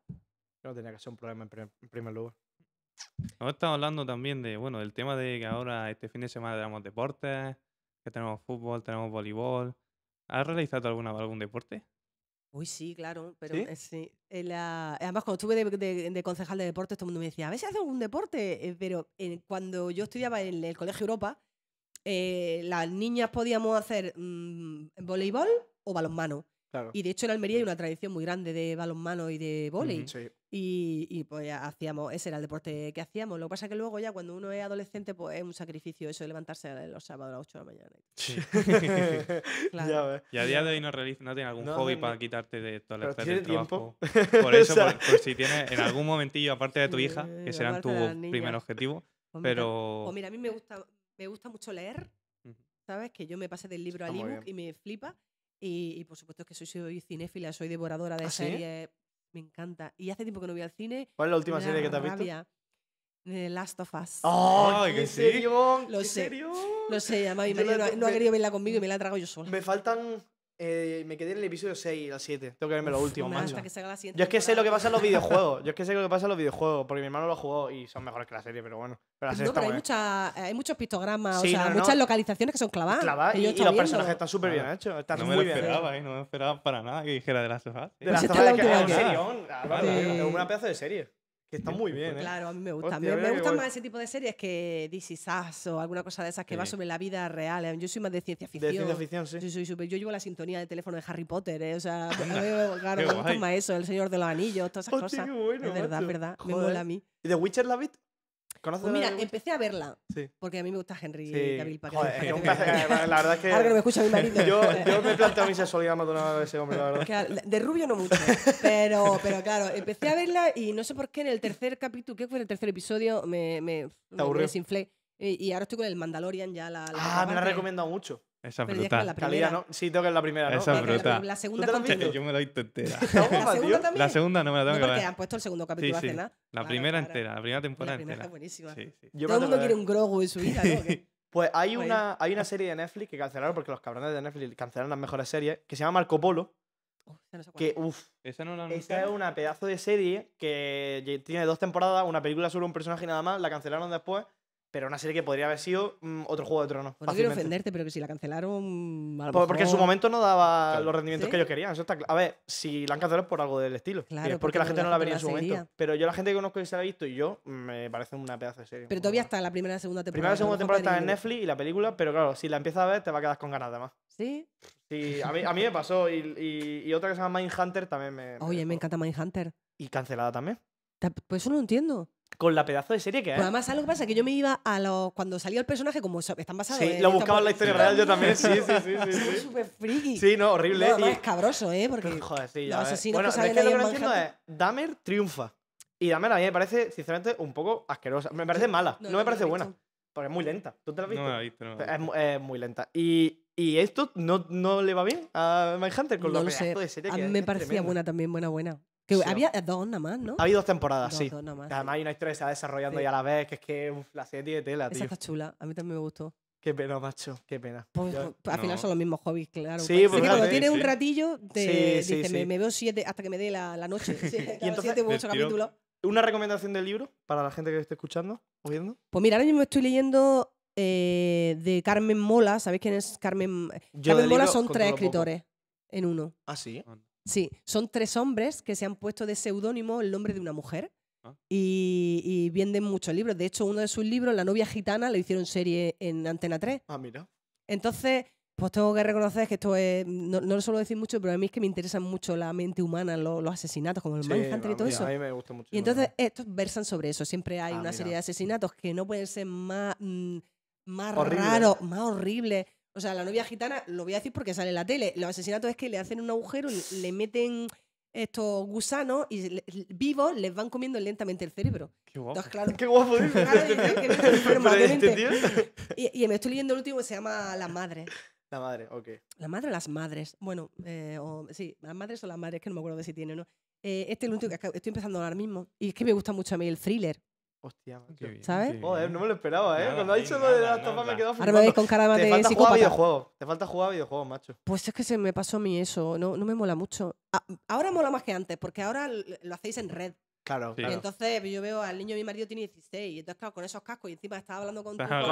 No tenía que ser un problema en primer, en primer lugar. Ahora estamos hablando también de, bueno, del tema de que ahora este fin de semana tenemos deportes, que tenemos fútbol, tenemos voleibol. ¿Has realizado alguna, algún deporte? Uy, sí, claro, pero ¿Sí? eh, sí. Además, cuando estuve de, de- de concejal de deportes, todo el mundo me decía, a ver si haces algún deporte. Eh, pero en- cuando yo estudiaba en el Colegio Europa, eh, las niñas podíamos hacer mm, voleibol o balonmano. Claro. Y de hecho en Almería hay una tradición muy grande de balonmano y de vóley. Sí. Y, y, pues ya hacíamos, ese era el deporte que hacíamos. Lo que pasa es que luego ya cuando uno es adolescente, pues es un sacrificio eso de levantarse los sábados a las 8 de la mañana. Sí. Claro. Ya ves. Y a día de hoy no, realiz- no tienes algún No, hobby no, para quitarte de todo el Pero estrés tiene del tiempo. trabajo. Por eso, O sea- por, por si tienes en algún momentillo, aparte de tu hija, que serán tu las primer objetivo, Pues mira, pero... Pues mira, a mí me gusta, me gusta mucho leer. ¿sabes? Que yo me pasé del libro Está al ebook y me flipa. Y, y por supuesto es que soy, soy cinéfila, soy devoradora de ¿Ah, sí? series. Me encanta. Y hace tiempo que no voy al cine. ¿Cuál es la última serie que te has visto? rabia. The Last of Us. ¡Oh, qué serión! Lo sé. serión! No sé, además mi marido no, ha querido verla conmigo y me la he tragado yo sola. Me faltan. Eh, me quedé en el episodio 6 al 7. Tengo que verme Uf, últimos, me macho. hasta que salga la siguiente Yo es que sé lo que pasa en los videojuegos. Yo es que sé lo que pasa en los videojuegos. Porque mi hermano lo ha jugado y son mejores que la serie, pero bueno. Pero la serie No, está pero hay, mucha- hay muchos pictogramas, Sí, o sea, no, no, muchas no. localizaciones que son clavadas. clavada que y, y los viendo. personajes están súper bien hechos. Están No me muy lo bien. esperaba, ¿eh? No me esperaba para nada que dijera de las sofás. De las tofas es que- serión, Álvaro, Sí. Es una pedazo de serie. Que está muy bien, ¿eh? Claro, a mí me gusta. Hostia, me gustan más ese tipo de series que Is Us o alguna cosa de esas que va sobre la vida real. eh. Yo soy más de ciencia De ficción. ciencia ficción, sí. Yo, soy súper- yo llevo la sintonía de teléfono de Harry Potter, ¿eh? O sea, claro, me gusta más eso, El Señor de los Anillos, todas esas Hostia, cosas. qué bueno, es verdad, macho. verdad. Me mola a mí. ¿Y The Witcher la viste? ¿Conoces Pues la mira, Witcher? empecé a verla. Sí. Porque a mí me gusta Henry Sí. Cavill. para que- Joder, es que que un placer, la verdad es que. Ahora que no me escucha mi marido. Yo, yo me he planteado mi sexualidad más de una vez ese hombre, la verdad. Que De rubio no mucho, pero, pero claro, empecé a verla y no sé por qué en el tercer capítulo, ¿qué fue en el tercer episodio? Me, me, me- aburrió? desinflé. Y, y ahora estoy con el Mandalorian ya la, la Ah, me la parte. he recomendado mucho. Esa es es la brutal. Calidad, primera. ¿no? Sí, tengo que ver la primera, ¿no? Esa es La- la- brutal. La, segunda ¿Tú te la visto? Yo me la he visto entera. Está ¿La segunda también? La segunda no me la tengo No, que porque ver. han puesto el segundo capítulo Sí, hace sí. nada. La Claro, primera claro. entera, la primera La temporada primera entera. es buenísima. Sí, sí. Yo me Todo el la mundo quiere un Grogu en su vida, ¿no? Pues hay Bueno. una, hay una serie de Netflix que cancelaron porque los cabrones de Netflix cancelaron las mejores series, que se llama Marco Polo, no sé que es. uff, Esa no la esa es una pedazo de serie que tiene dos temporadas, una película sobre un personaje y nada más, la cancelaron después, pero una serie que podría haber sido mm, otro Juego de Tronos. Pues no quiero fácilmente. ofenderte, pero que si la cancelaron. A lo Por- Porque en su mejor- momento no daba Claro. los rendimientos ¿Sí? que ellos querían. Eso está cla- A ver, si la han cancelado es por algo del estilo. y Claro, es porque porque la gente no la vería en su momento. seguiría. Pero yo la gente que conozco que se la ha visto y yo, me parece una pedazo de serie. Pero todavía está la primera y segunda temporada. Primera y a lo segunda mejor temporada está en Netflix y la película, pero claro, si la empiezas a ver te va a quedar con ganas de más. Sí. Sí, a mí, a mí me pasó. Y, y- y otra que se llama Mindhunter también me. Oye, me encanta Mindhunter. Y cancelada también. Ta- Pues eso no lo entiendo. Con la pedazo de serie que es. Pues además, ¿sabes lo que pasa? Que yo me iba a los. Cuando salía el personaje, como están basados Sí, en. lo buscaba en la historia real yo también. Sí, sí, sí, sí. Sí, súper friki. Sí, no, horrible. No, y- es cabroso, ¿eh? Porque. Joder, sí, los ya Bueno, que es que lo que no entiendo es. Dahmer triunfa. Y Dahmer a mí me parece, sinceramente, un poco asquerosa. Me parece mala, no, no me parece buena. Porque es muy lenta. ¿Tú te la has No visto? me la he visto. no es, es muy lenta. Y, y esto no, no le va bien a Mindhunter con No lo lo sé. pedazo de serie A que mí es, me parecía tremenda. buena también, buena, buena. Que Sí, había dos nada más, ¿no? Ha habido dos temporadas, Dos, sí. dos nada más. Que además hay una historia que se va desarrollando Sí. y a la vez, que es que uf, la serie tiene tela, Esa tío. está chula. A mí también me gustó. Qué pena, macho, qué pena. Pues, Yo- pues, al final No. son los mismos hobbies, claro. Sí, Pues, pues que cuando tienes un ratillo, te dices, Me, sí. me veo siete hasta que me dé la, la noche. Claro, entonces, siete u ocho capítulos. ¿Una recomendación del libro para la gente que esté escuchando o viendo? Pues mira, ahora mismo estoy leyendo eh, de Carmen Mola. ¿Sabéis quién es Carmen? Yo Carmen Mola son tres poco. escritores en uno. Ah, sí. Sí, son tres hombres que se han puesto de seudónimo el nombre de una mujer. Ah. Y, y venden muchos libros. De hecho, uno de sus libros, La novia gitana, lo hicieron serie en Antena 3. Ah, mira. Entonces, pues tengo que reconocer que esto es. No, no lo suelo decir mucho, pero a mí es que me interesan mucho la mente humana, lo- los, asesinatos, como el Sí, Mindhunter y todo eso. A mí me gusta mucho. Y entonces estos versan sobre eso. Siempre hay Ah, una mira. serie de asesinatos que no pueden ser más, mm, más raros, más horribles. O sea, la novia gitana, lo voy a decir porque sale en la tele. Los asesinatos es que le hacen un agujero, le- le meten estos gusanos y le- vivos les van comiendo lentamente el cerebro. Qué guapo. Entonces, claro, Qué guapo, este y, y me estoy leyendo el último que se llama Las Madres. La madre, ok. ¿La madre o las madres? Bueno, eh, o- sí, las madres o las madres, que no me acuerdo de si tiene o no. Eh, este es el último que estoy empezando ahora mismo. Y es que me gusta mucho a mí el thriller. Hostia, macho. Qué bien, ¿Sabes? qué Joder, no me lo esperaba, ¿eh? Nada, Cuando ha dicho lo de las nada. me he quedado Ahora me con cara más Te de falta jugar a psicópata. videojuegos. Te falta jugar a videojuegos, macho. Pues es que se me pasó a mí eso, no, no me mola mucho. Ah, ahora mola más que antes, porque ahora l- lo hacéis en red. Claro, Sí. Y claro. entonces yo veo al niño de mi marido tiene 16, y entonces claro, con esos cascos y encima estaba hablando con tu colega.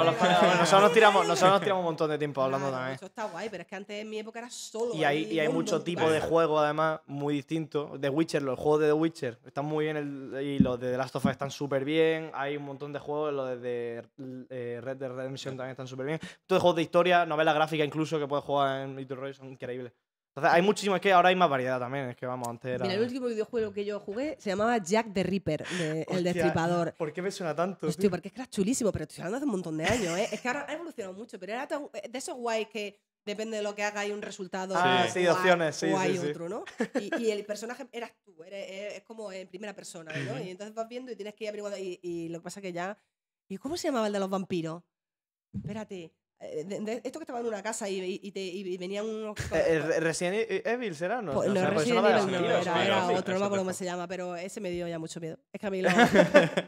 nosotros, nos tiramos, nosotros nos tiramos un montón de tiempo hablando Claro, también. Eso está guay, pero es que antes en mi época era solo. Y hay, y hay mucho tipo de juego, además, muy distinto. The Witcher, los juegos de The Witcher están muy bien el- y los de The Last of Us están súper bien. Hay un montón de juegos, los de, de, eh, Red Dead Redemption también están súper bien. Todos juegos de historia, novela gráfica incluso, que puedes jugar en Little Roy son increíbles. Entonces, hay muchísimo, es que ahora hay más variedad también. Es que vamos, antes era. Mira, el último videojuego que yo jugué se llamaba Jack the Ripper, de- el destripador. ¿Por qué me suena tanto? Hostia, porque es que era chulísimo, pero estoy hablando hace un montón de años, ¿eh? Es que ahora ha evolucionado mucho, pero era tan- de esos guays que depende de lo que haga hay un resultado. Ah, sí, opciones, sí, sí, sí. otro, ¿no? Y, y el personaje eras tú, eres- es, es como en primera persona, ¿no? Y entonces vas viendo y tienes que ir averiguando. Y, y lo que pasa que ya. ¿Y cómo se llamaba el de los vampiros? Espérate. Eh, de- de- esto que estaba en una casa y, y- te, y venían unos. Eh, eh, Re- Resident Evil será, ¿no? Pues No sé, porque Resident Evil no, era, otro, no me acuerdo cómo se llama, pero ese me dio ya mucho miedo. Es que a mí lo.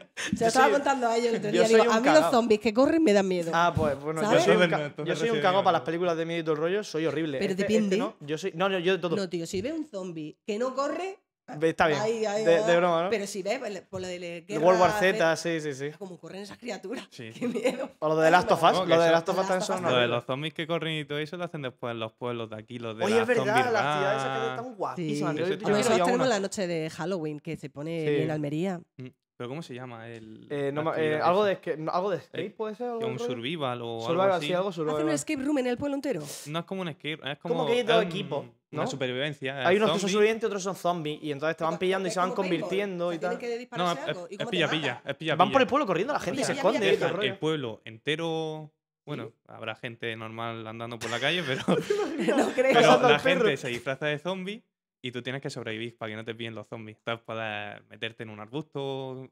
Se lo estaba soy- contando a ellos el otro día. Digo, un a mí los zombies que corren me dan miedo. Ah, pues bueno, yo ¿Sabes? soy un, Entonces ca- no, yo soy un cagao Evil para las películas de miedo y todo el rollo, soy horrible. Pero Este- depende. este no, yo soy, no, no, yo de todo. No, tío, si ves un zombie que no corre, Está bien. ahí, ahí de, de broma, ¿no? Pero si ves por, lo de guerra World War Z, sí, sí, sí. Como corren esas criaturas. Sí. Qué miedo. O lo de Last of Us, No, lo de Last of Us también son Lo de los zombies que corren y todo eso lo hacen después en los pueblos de aquí, los de Oye, la es verdad, zombie las ciudades esas que están guapísimas. Sí, Yo- yo Nosotros tenemos una. la noche de Halloween que se pone Sí. en Almería. Mm, ¿Pero cómo se llama? El, Eh, no eh, algo, de, algo de escape, ¿puede ser? algo un survival o Survival, algo así. sí, algo ¿Hacen un survival. escape room en el pueblo entero? No es como un escape, es Como como. que hay dos es un- equipos, Una ¿no? supervivencia. Hay unos que son y otros son zombies. Y entonces te van pillando y se van convirtiendo y tal. que No, es, algo. ¿Y es pilla Van por el pueblo corriendo la gente y se Pilla, esconde. pilla, pilla. todo el pueblo entero. Bueno, habrá gente normal andando por la calle, pero, no creo. pero la gente se disfraza de zombie y tú tienes que sobrevivir para que no te pillen los zombies. Entonces puedes meterte en un arbusto,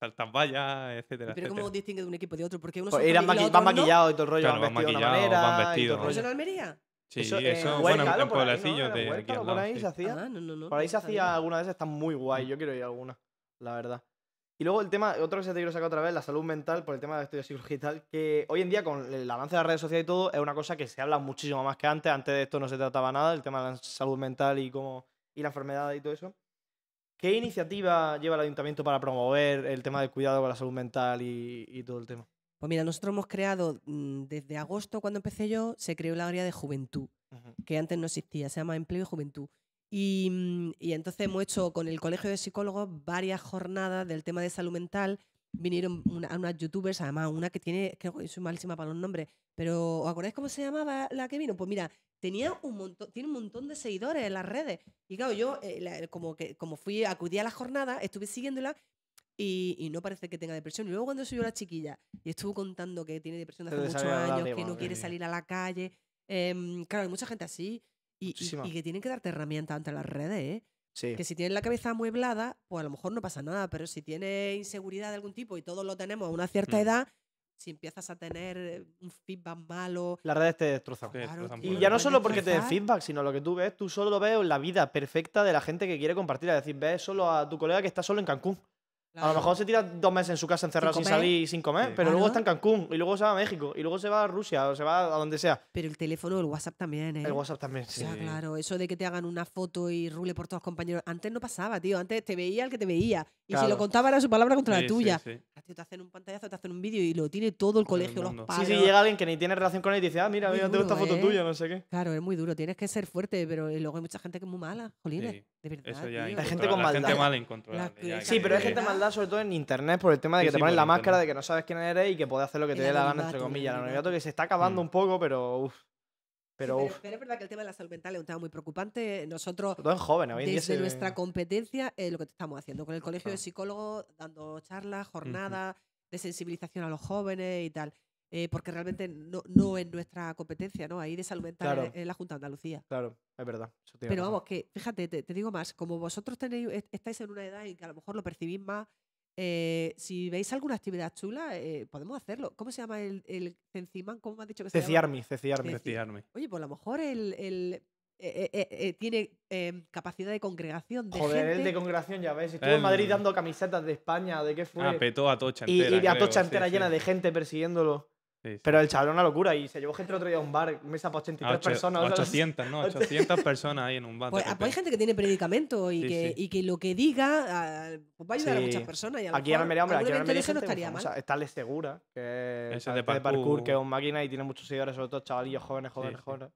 saltar vallas, etcétera, Pero ¿cómo etcétera. distingue de un equipo de otro? Porque uno Pues maqui- van maquillados y todo el rollo, Claro, van van de maquillados, manera. van vestidos. ¿Eso en Almería? Sí, Eso, eso, eh, bueno, en, en por pueblecillos de aquí al por lado. ahí sí. se hacía. Ah, no, no, no. Por ahí se hacía alguna vez, están muy guay. Yo quiero ir a alguna, la verdad. Y luego el tema, otro que se te quiero sacar otra vez, la salud mental, por el tema de estudio psicología y tal, que hoy en día con el avance de las redes sociales y todo, es una cosa que se habla muchísimo más que antes. Antes de esto no se trataba nada, el tema de la salud mental y cómo y la enfermedad y todo eso. ¿Qué iniciativa lleva el ayuntamiento para promover el tema del cuidado con la salud mental y, y todo el tema? Pues mira, nosotros hemos creado, mm, desde agosto, cuando empecé yo, se creó la área de juventud. Ujú. que antes no existía, se llama Empleo y Juventud. Y, mm, y entonces hemos hecho con el Colegio de Psicólogos varias jornadas del tema de salud mental. Vinieron una- unas youtubers, además una que tiene, que soy malísima para los nombres, pero ¿os acordáis cómo se llamaba la que vino? Pues mira, tenía un montón, tiene un montón de seguidores en las redes. Y claro, yo eh, la- como que como fui, acudí a las jornadas, estuve siguiéndola y, y no parece que tenga depresión. Y luego cuando subió la chiquilla y estuvo contando que tiene depresión de hace muchos años, que no quiere salir a la calle. em, claro, hay mucha gente así y- y, Muchísima. y que tienen que darte herramientas ante las redes, ¿eh? Sí. Que si tienes la cabeza amueblada, pues a lo mejor no pasa nada, pero si tienes inseguridad de algún tipo y todos lo tenemos a una cierta Mm. edad, si empiezas a tener eh, un feedback malo, Las redes te destrozan. Te. Y ya no solo porque te den feedback, sino lo que tú ves, tú solo lo ves en la vida perfecta de la gente que quiere compartir. Es decir, ves solo a tu colega que está solo en Cancún. A lo mejor se tira dos meses en su casa encerrado sin, comer. salir y sin comer, Sí. pero luego Claro. está en Cancún, y luego se va a México, y luego se va a Rusia, o se va a donde sea. pero el teléfono, el WhatsApp también, ¿eh? El WhatsApp también, O sí. sea, Sí. claro, eso de que te hagan una foto y rule por todos los compañeros. Antes no pasaba, tío. Antes te veía el que te veía. Y si lo contaba era su palabra contra Sí, la tuya. sí. Te hacen un pantallazo, te hacen un vídeo y lo tiene todo el colegio, los padres. Sí, sí, llega alguien que ni tiene relación con él y dice, ah, mira, mira, tengo esta foto ¿eh? tuya, no sé qué. Claro, es muy duro. Tienes que ser fuerte, pero y luego hay mucha gente que es muy mala, jolines. Sí, De verdad. Eso ya. Hay gente con la gente maldad. mala incontrolable. La Sí, pero hay gente maldad sobre todo en internet por el tema de Sí, que te sí, ponen por la máscara de que no sabes quién eres y que puedes hacer lo que te dé la gana, entre comillas. El anonimato que se está acabando Mm. un poco, pero uff. Pero Sí, uff. pero es verdad que el tema de la salud mental es un tema muy preocupante. Nosotros, Sobre todo en jóvenes, hoy en día desde se- nuestra competencia, es lo que estamos haciendo con el colegio de psicólogos, dando charlas, jornadas de sensibilización a los jóvenes y tal. Eh, porque realmente no, no es nuestra competencia, ¿no? Ahí de salud mental Claro. es- es la Junta de Andalucía. Claro, es verdad. eso tiene Pero razón. vamos, que fíjate, te, te digo más, como vosotros tenéis, est- estáis en una edad en que a lo mejor lo percibís más, eh, si veis alguna actividad chula, eh, podemos hacerlo. ¿Cómo se llama el, el Cencimán? ¿Cómo me has dicho que se llama? Ceciarmi, ceciarmi. Oye, pues a lo mejor el, el, eh, eh, eh, tiene eh, capacidad de congregación de Joder, el gente. de congregación, ya ves. Estuvo en Madrid El- dando camisetas de España, de qué fue. Ah, petó a Tocha y, entera. y Atocha sí, entera sí. llena de gente persiguiéndolo. Sí, sí. Pero el chaval era una locura y se llevó gente el otro día a un bar, mesa para 83 A ocho- personas. o sea, 800, ¿no? 800 personas ahí en un bar. Pues, ah, pues hay gente que tiene predicamento y, Sí, que, sí. y que lo que diga ah, pues va a ayudar a muchas personas. Y a Aquí en Almería, hombre, aquí en Almería no estaría mal. Está Segura, que es de de parkour, parkour. que es un máquina y tiene muchos seguidores, sobre todo chavalillos jóvenes, jóvenes, sí. jóvenes.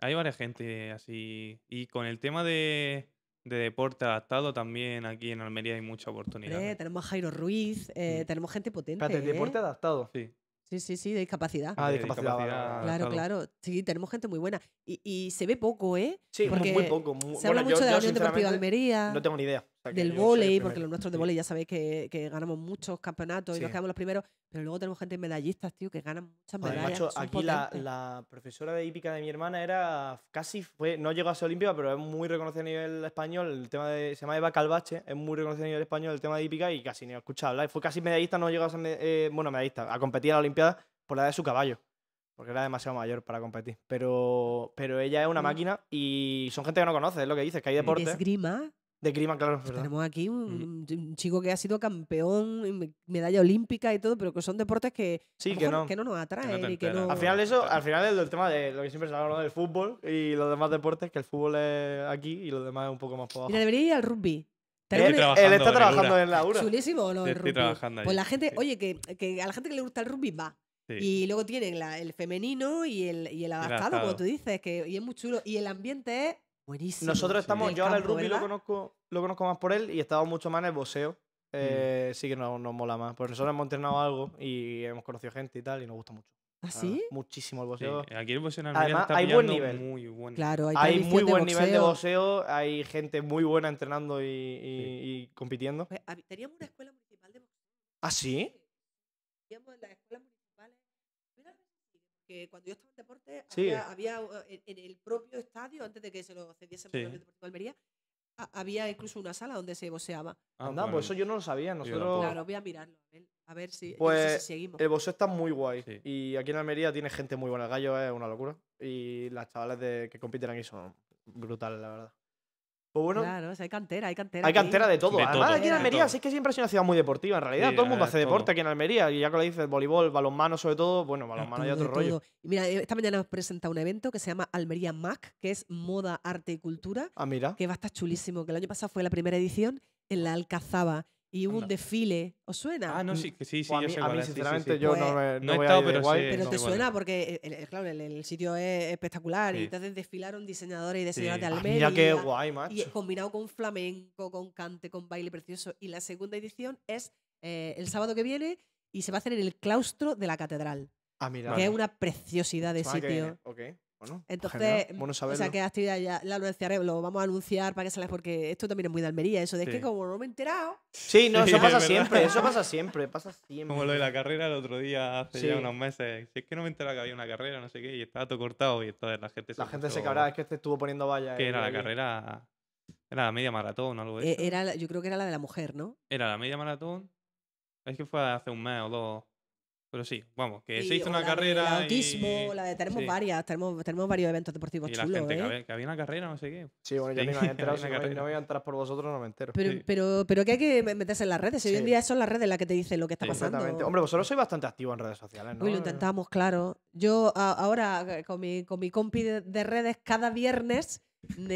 Hay varias gente así. Y con el tema de, de deporte adaptado también aquí en Almería hay mucha oportunidad. Hombre, tenemos a Jairo Ruiz, eh, Mm. tenemos gente potente. Espérate, ¿eh? deporte adaptado. Sí. Sí, sí, sí, de discapacidad. Ah, de discapacidad. claro, claro. Sí, tenemos gente muy buena. Y, y se ve poco, ¿eh? Sí, muy- muy Porque poco. muy- Se bueno, habla yo- mucho de la Unión Deportiva sinceramente, Almería. No tengo ni idea. Del vóley, porque los nuestros de vóley ya sabéis que, que ganamos muchos campeonatos y nos quedamos los primeros, pero luego tenemos gente medallistas, tío, que ganan muchas Joder, medallas. macho, aquí la, profesora de hípica de mi hermana era casi fue, no llegó a ser olímpica, pero es muy reconocida a nivel español. El tema de, se llama Eva Calvache, es muy reconocida a nivel español el tema de hípica y casi ni escucha hablar. Fue casi medallista, no llegó a ser, eh, bueno, medallista, a competir a la Olimpiada por la edad de su caballo, porque era demasiado mayor para competir. Pero, pero ella es una Mm. máquina y son gente que no conoce, es lo que dices, que hay Y Y de deportes esgrima, de grima, claro, verdad. tenemos aquí un, un chico que ha sido campeón, medalla olímpica y todo, pero que son deportes que, a Sí, que no. nos atraen y que no... Al final eso, al final es el tema de lo que siempre se habla ¿no? del fútbol y los demás deportes, que el fútbol es aquí y los demás es un poco más por abajo. Mira, debería ir al rugby. Él, está el trabajando en la URA. Chulísimo del estoy rugby. trabajando Pues la gente, sí. oye, que, que a la gente que le gusta el rugby va. Sí. Y luego tienen la- el femenino y el, y el adaptado, como adaptado. tú dices, que, y es muy chulo. Y el ambiente es buenísimo. Nosotros estamos, yo ahora el rugby lo conozco, lo conozco más por él y he estado mucho más en el boxeo. Eh, Sí que nos, nos mola más. Pues nosotros hemos entrenado algo y hemos conocido gente y tal y nos gusta mucho. ¿Ah, la sí? Muchísimo el Sí, boxeo. Aquí el boxeo en Además, está hay buen nivel. Muy buen Claro, hay, muy de buen nivel de boxeo. hay gente muy buena entrenando y, y- y compitiendo. Pues, teníamos una escuela municipal de boxeo. ¿Ah, sí? Teníamos municipales. Mira, que cuando yo estaba en deporte, Sí. había, había, eh, en, en el propio estadio, antes de que se lo cediesen Sí. la Unión Deportiva de Almería, ha- había incluso una sala donde se boxeaba. Ah, Anda, pues eso yo no lo sabía. Nosotros. Claro, voy a mirarlo. A ver, a ver si, no sé Pues, si seguimos. El boxeo está muy guay. Sí. Y aquí en Almería tiene gente muy buena. El gallo es una locura. Y las chavales de, que compiten aquí son brutales, la verdad. Pues bueno, claro, o sea, hay cantera, hay cantera. hay aquí. cantera de todo. De Además, todo, aquí en Almería sí es que siempre ha sido una ciudad muy deportiva, en realidad. Sí, todo el mundo hace deporte todo. aquí en Almería. Y ya que lo dices, voleibol, balonmano sobre todo. Bueno, balonmano hay otro rollo. Y mira, eh, esta mañana hemos presentado un evento que se llama Almería Mac, que es moda, arte y cultura, Ah, mira. que va a estar chulísimo. Que el año pasado fue la primera edición en la Alcazaba y hubo un desfile. ¿Os suena? Ah, no, sí, que sí, sí, Pues a yo mí, sé a mí, es, sí, sí, sinceramente, sí. yo Pues, no, me, no he voy estado, a ir pero guay. sé- Pero no, te igual. suena porque, el, el- claro, el, el sitio es espectacular y Sí. entonces desfilaron diseñadores y diseñadoras Sí. de Ah, Almería. mira qué guay, macho. y combinado con flamenco, con cante, con baile precioso. Y la segunda edición es eh, el sábado que viene y se va a hacer en el claustro de la catedral, Ah, mira. que es una preciosidad de sitio. Bueno. Entonces, genial. Bueno o sea, qué actividad ya la anunciaremos, lo vamos a anunciar para que se les, porque esto también es muy de Almería, eso de es que como no me he enterado, Sí, no, eso es pasa siempre. Eso pasa siempre. Pasa siempre. Como lo de la carrera el otro día, hace Sí. ya unos meses. Si es que no me enteraba que había una carrera, no sé qué, y estaba todo cortado y entonces la gente se La gente se cabrá, es que este estuvo poniendo vallas. Que y era la ahí- carrera Era la media maratón o algo de Eh, eso. era, yo creo que era la de la mujer, ¿no? Era la media maratón. Es que fue hace un mes o dos. Pero sí, vamos, que se hizo una la carrera. del autismo, y... la de, tenemos sí. varias, tenemos, tenemos varios eventos deportivos Y la chulos, que ¿eh? había, que había una carrera, no sé qué. Sí, bueno, yo Sí, ni me había enterado. Si no, no me voy a enterar por vosotros, no me entero. Pero, Sí. pero, pero que hay que me- meterse en las redes. y hoy en día son las redes las que te dicen lo que está Sí, pasando. Exactamente. Hombre, vosotros sois bastante activos en redes sociales, ¿no? Uy, lo intentamos, claro. Yo a- ahora eh, con mi, con mi compi de, de redes, cada viernes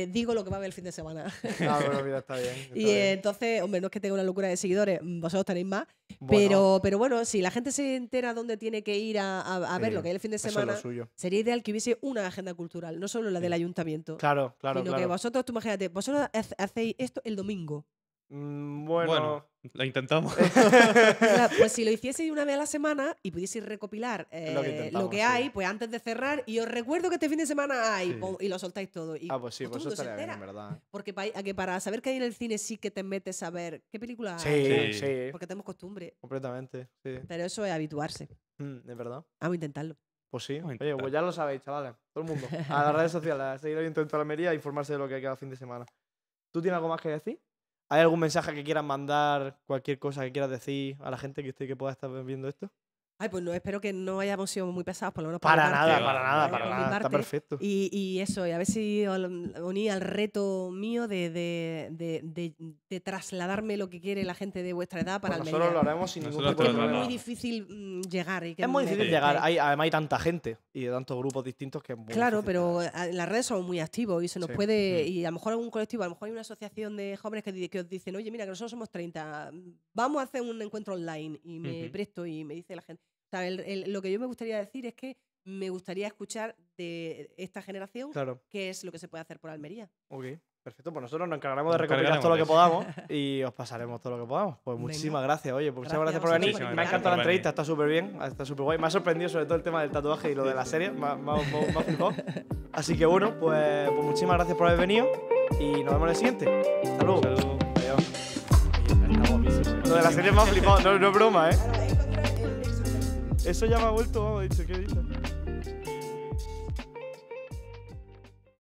digo lo que va a haber el fin de semana. Ah, bueno, mira, está bien. está y bien. entonces, hombre, no es que tenga una locura de seguidores, mm, vosotros tenéis más, Bueno, pero, pero bueno, si la gente se entera dónde tiene que ir a, a- a ver lo que hay el fin de es semana, sería ideal que hubiese una agenda cultural, no solo la del ayuntamiento, Claro, claro, sino que claro. vosotros, tú imagínate, vosotros hacéis esto el domingo. Mm, bueno, Bueno, lo intentamos. Pues si lo hicieseis una vez a la semana y pudieseis recopilar eh, Lo que lo que, sí. hay, pues antes de cerrar, y os recuerdo que este fin de semana hay, Sí. pum, y lo soltáis todo. Y, ah, pues sí, pues eso estaría bien, en verdad. Porque pa- a que para saber que hay en el cine sí que te metes a ver qué película Sí, hay, sí, Sí. porque tenemos costumbre. completamente. Sí. Pero eso es habituarse. Mm, es verdad. Vamos a intentarlo. Pues sí. Oye, pues ya lo sabéis, chavales. Todo el mundo. A las redes sociales, a seguir el intento de la Almería e informarse de lo que hay cada fin de semana. ¿Tú tienes algo más que decir? ¿Hay algún mensaje que quieras mandar? Cualquier cosa que quieras decir a la gente que, esté, que pueda estar viendo esto? Ay, pues no, espero que no hayamos sido muy pesados, por lo menos Para mi nada, parte. para nada, para nada. Está perfecto. Y, y eso, y a ver si uní al reto mío de, de, de- de- de trasladarme lo que quiere la gente de vuestra edad para Pues Almería. nosotros lo haremos sin ningún Nosotros de es problema. muy difícil mm, llegar. Y que Es muy difícil me- llegar. Hay, además hay tanta gente y de tantos grupos distintos que es muy Claro, difícil pero en las redes somos muy activos y se nos Sí. puede. Mm. Y a lo mejor algún colectivo, a lo mejor hay una asociación de jóvenes que, que os dicen, oye, mira, que nosotros somos 30, vamos a hacer un encuentro online y me presto y me dice la gente. O sea, el- el- lo que yo me gustaría decir es que me gustaría escuchar de esta generación Claro, qué es lo que se puede hacer por Almería. ok. Perfecto, pues nosotros nos encargaremos de recopilar todo lo que podamos y os pasaremos todo lo que podamos. Pues Venga. muchísimas gracias, oye, pues muchas Gracias gracias por venir. Me ha encantado la entrevista, está súper bien, está súper guay. Me ha sorprendido sobre todo el tema del tatuaje y lo de la serie, me, ha- me, ha- me ha- me ha flipado. Así que bueno, pues, pues muchísimas gracias por haber venido y nos vemos en el siguiente. Hasta luego. Saludos. Adiós. Lo de la serie me ha flipado, no, no es broma, ¿eh? Eso ya me ha vuelto, vamos, dicho, ¿qué dices?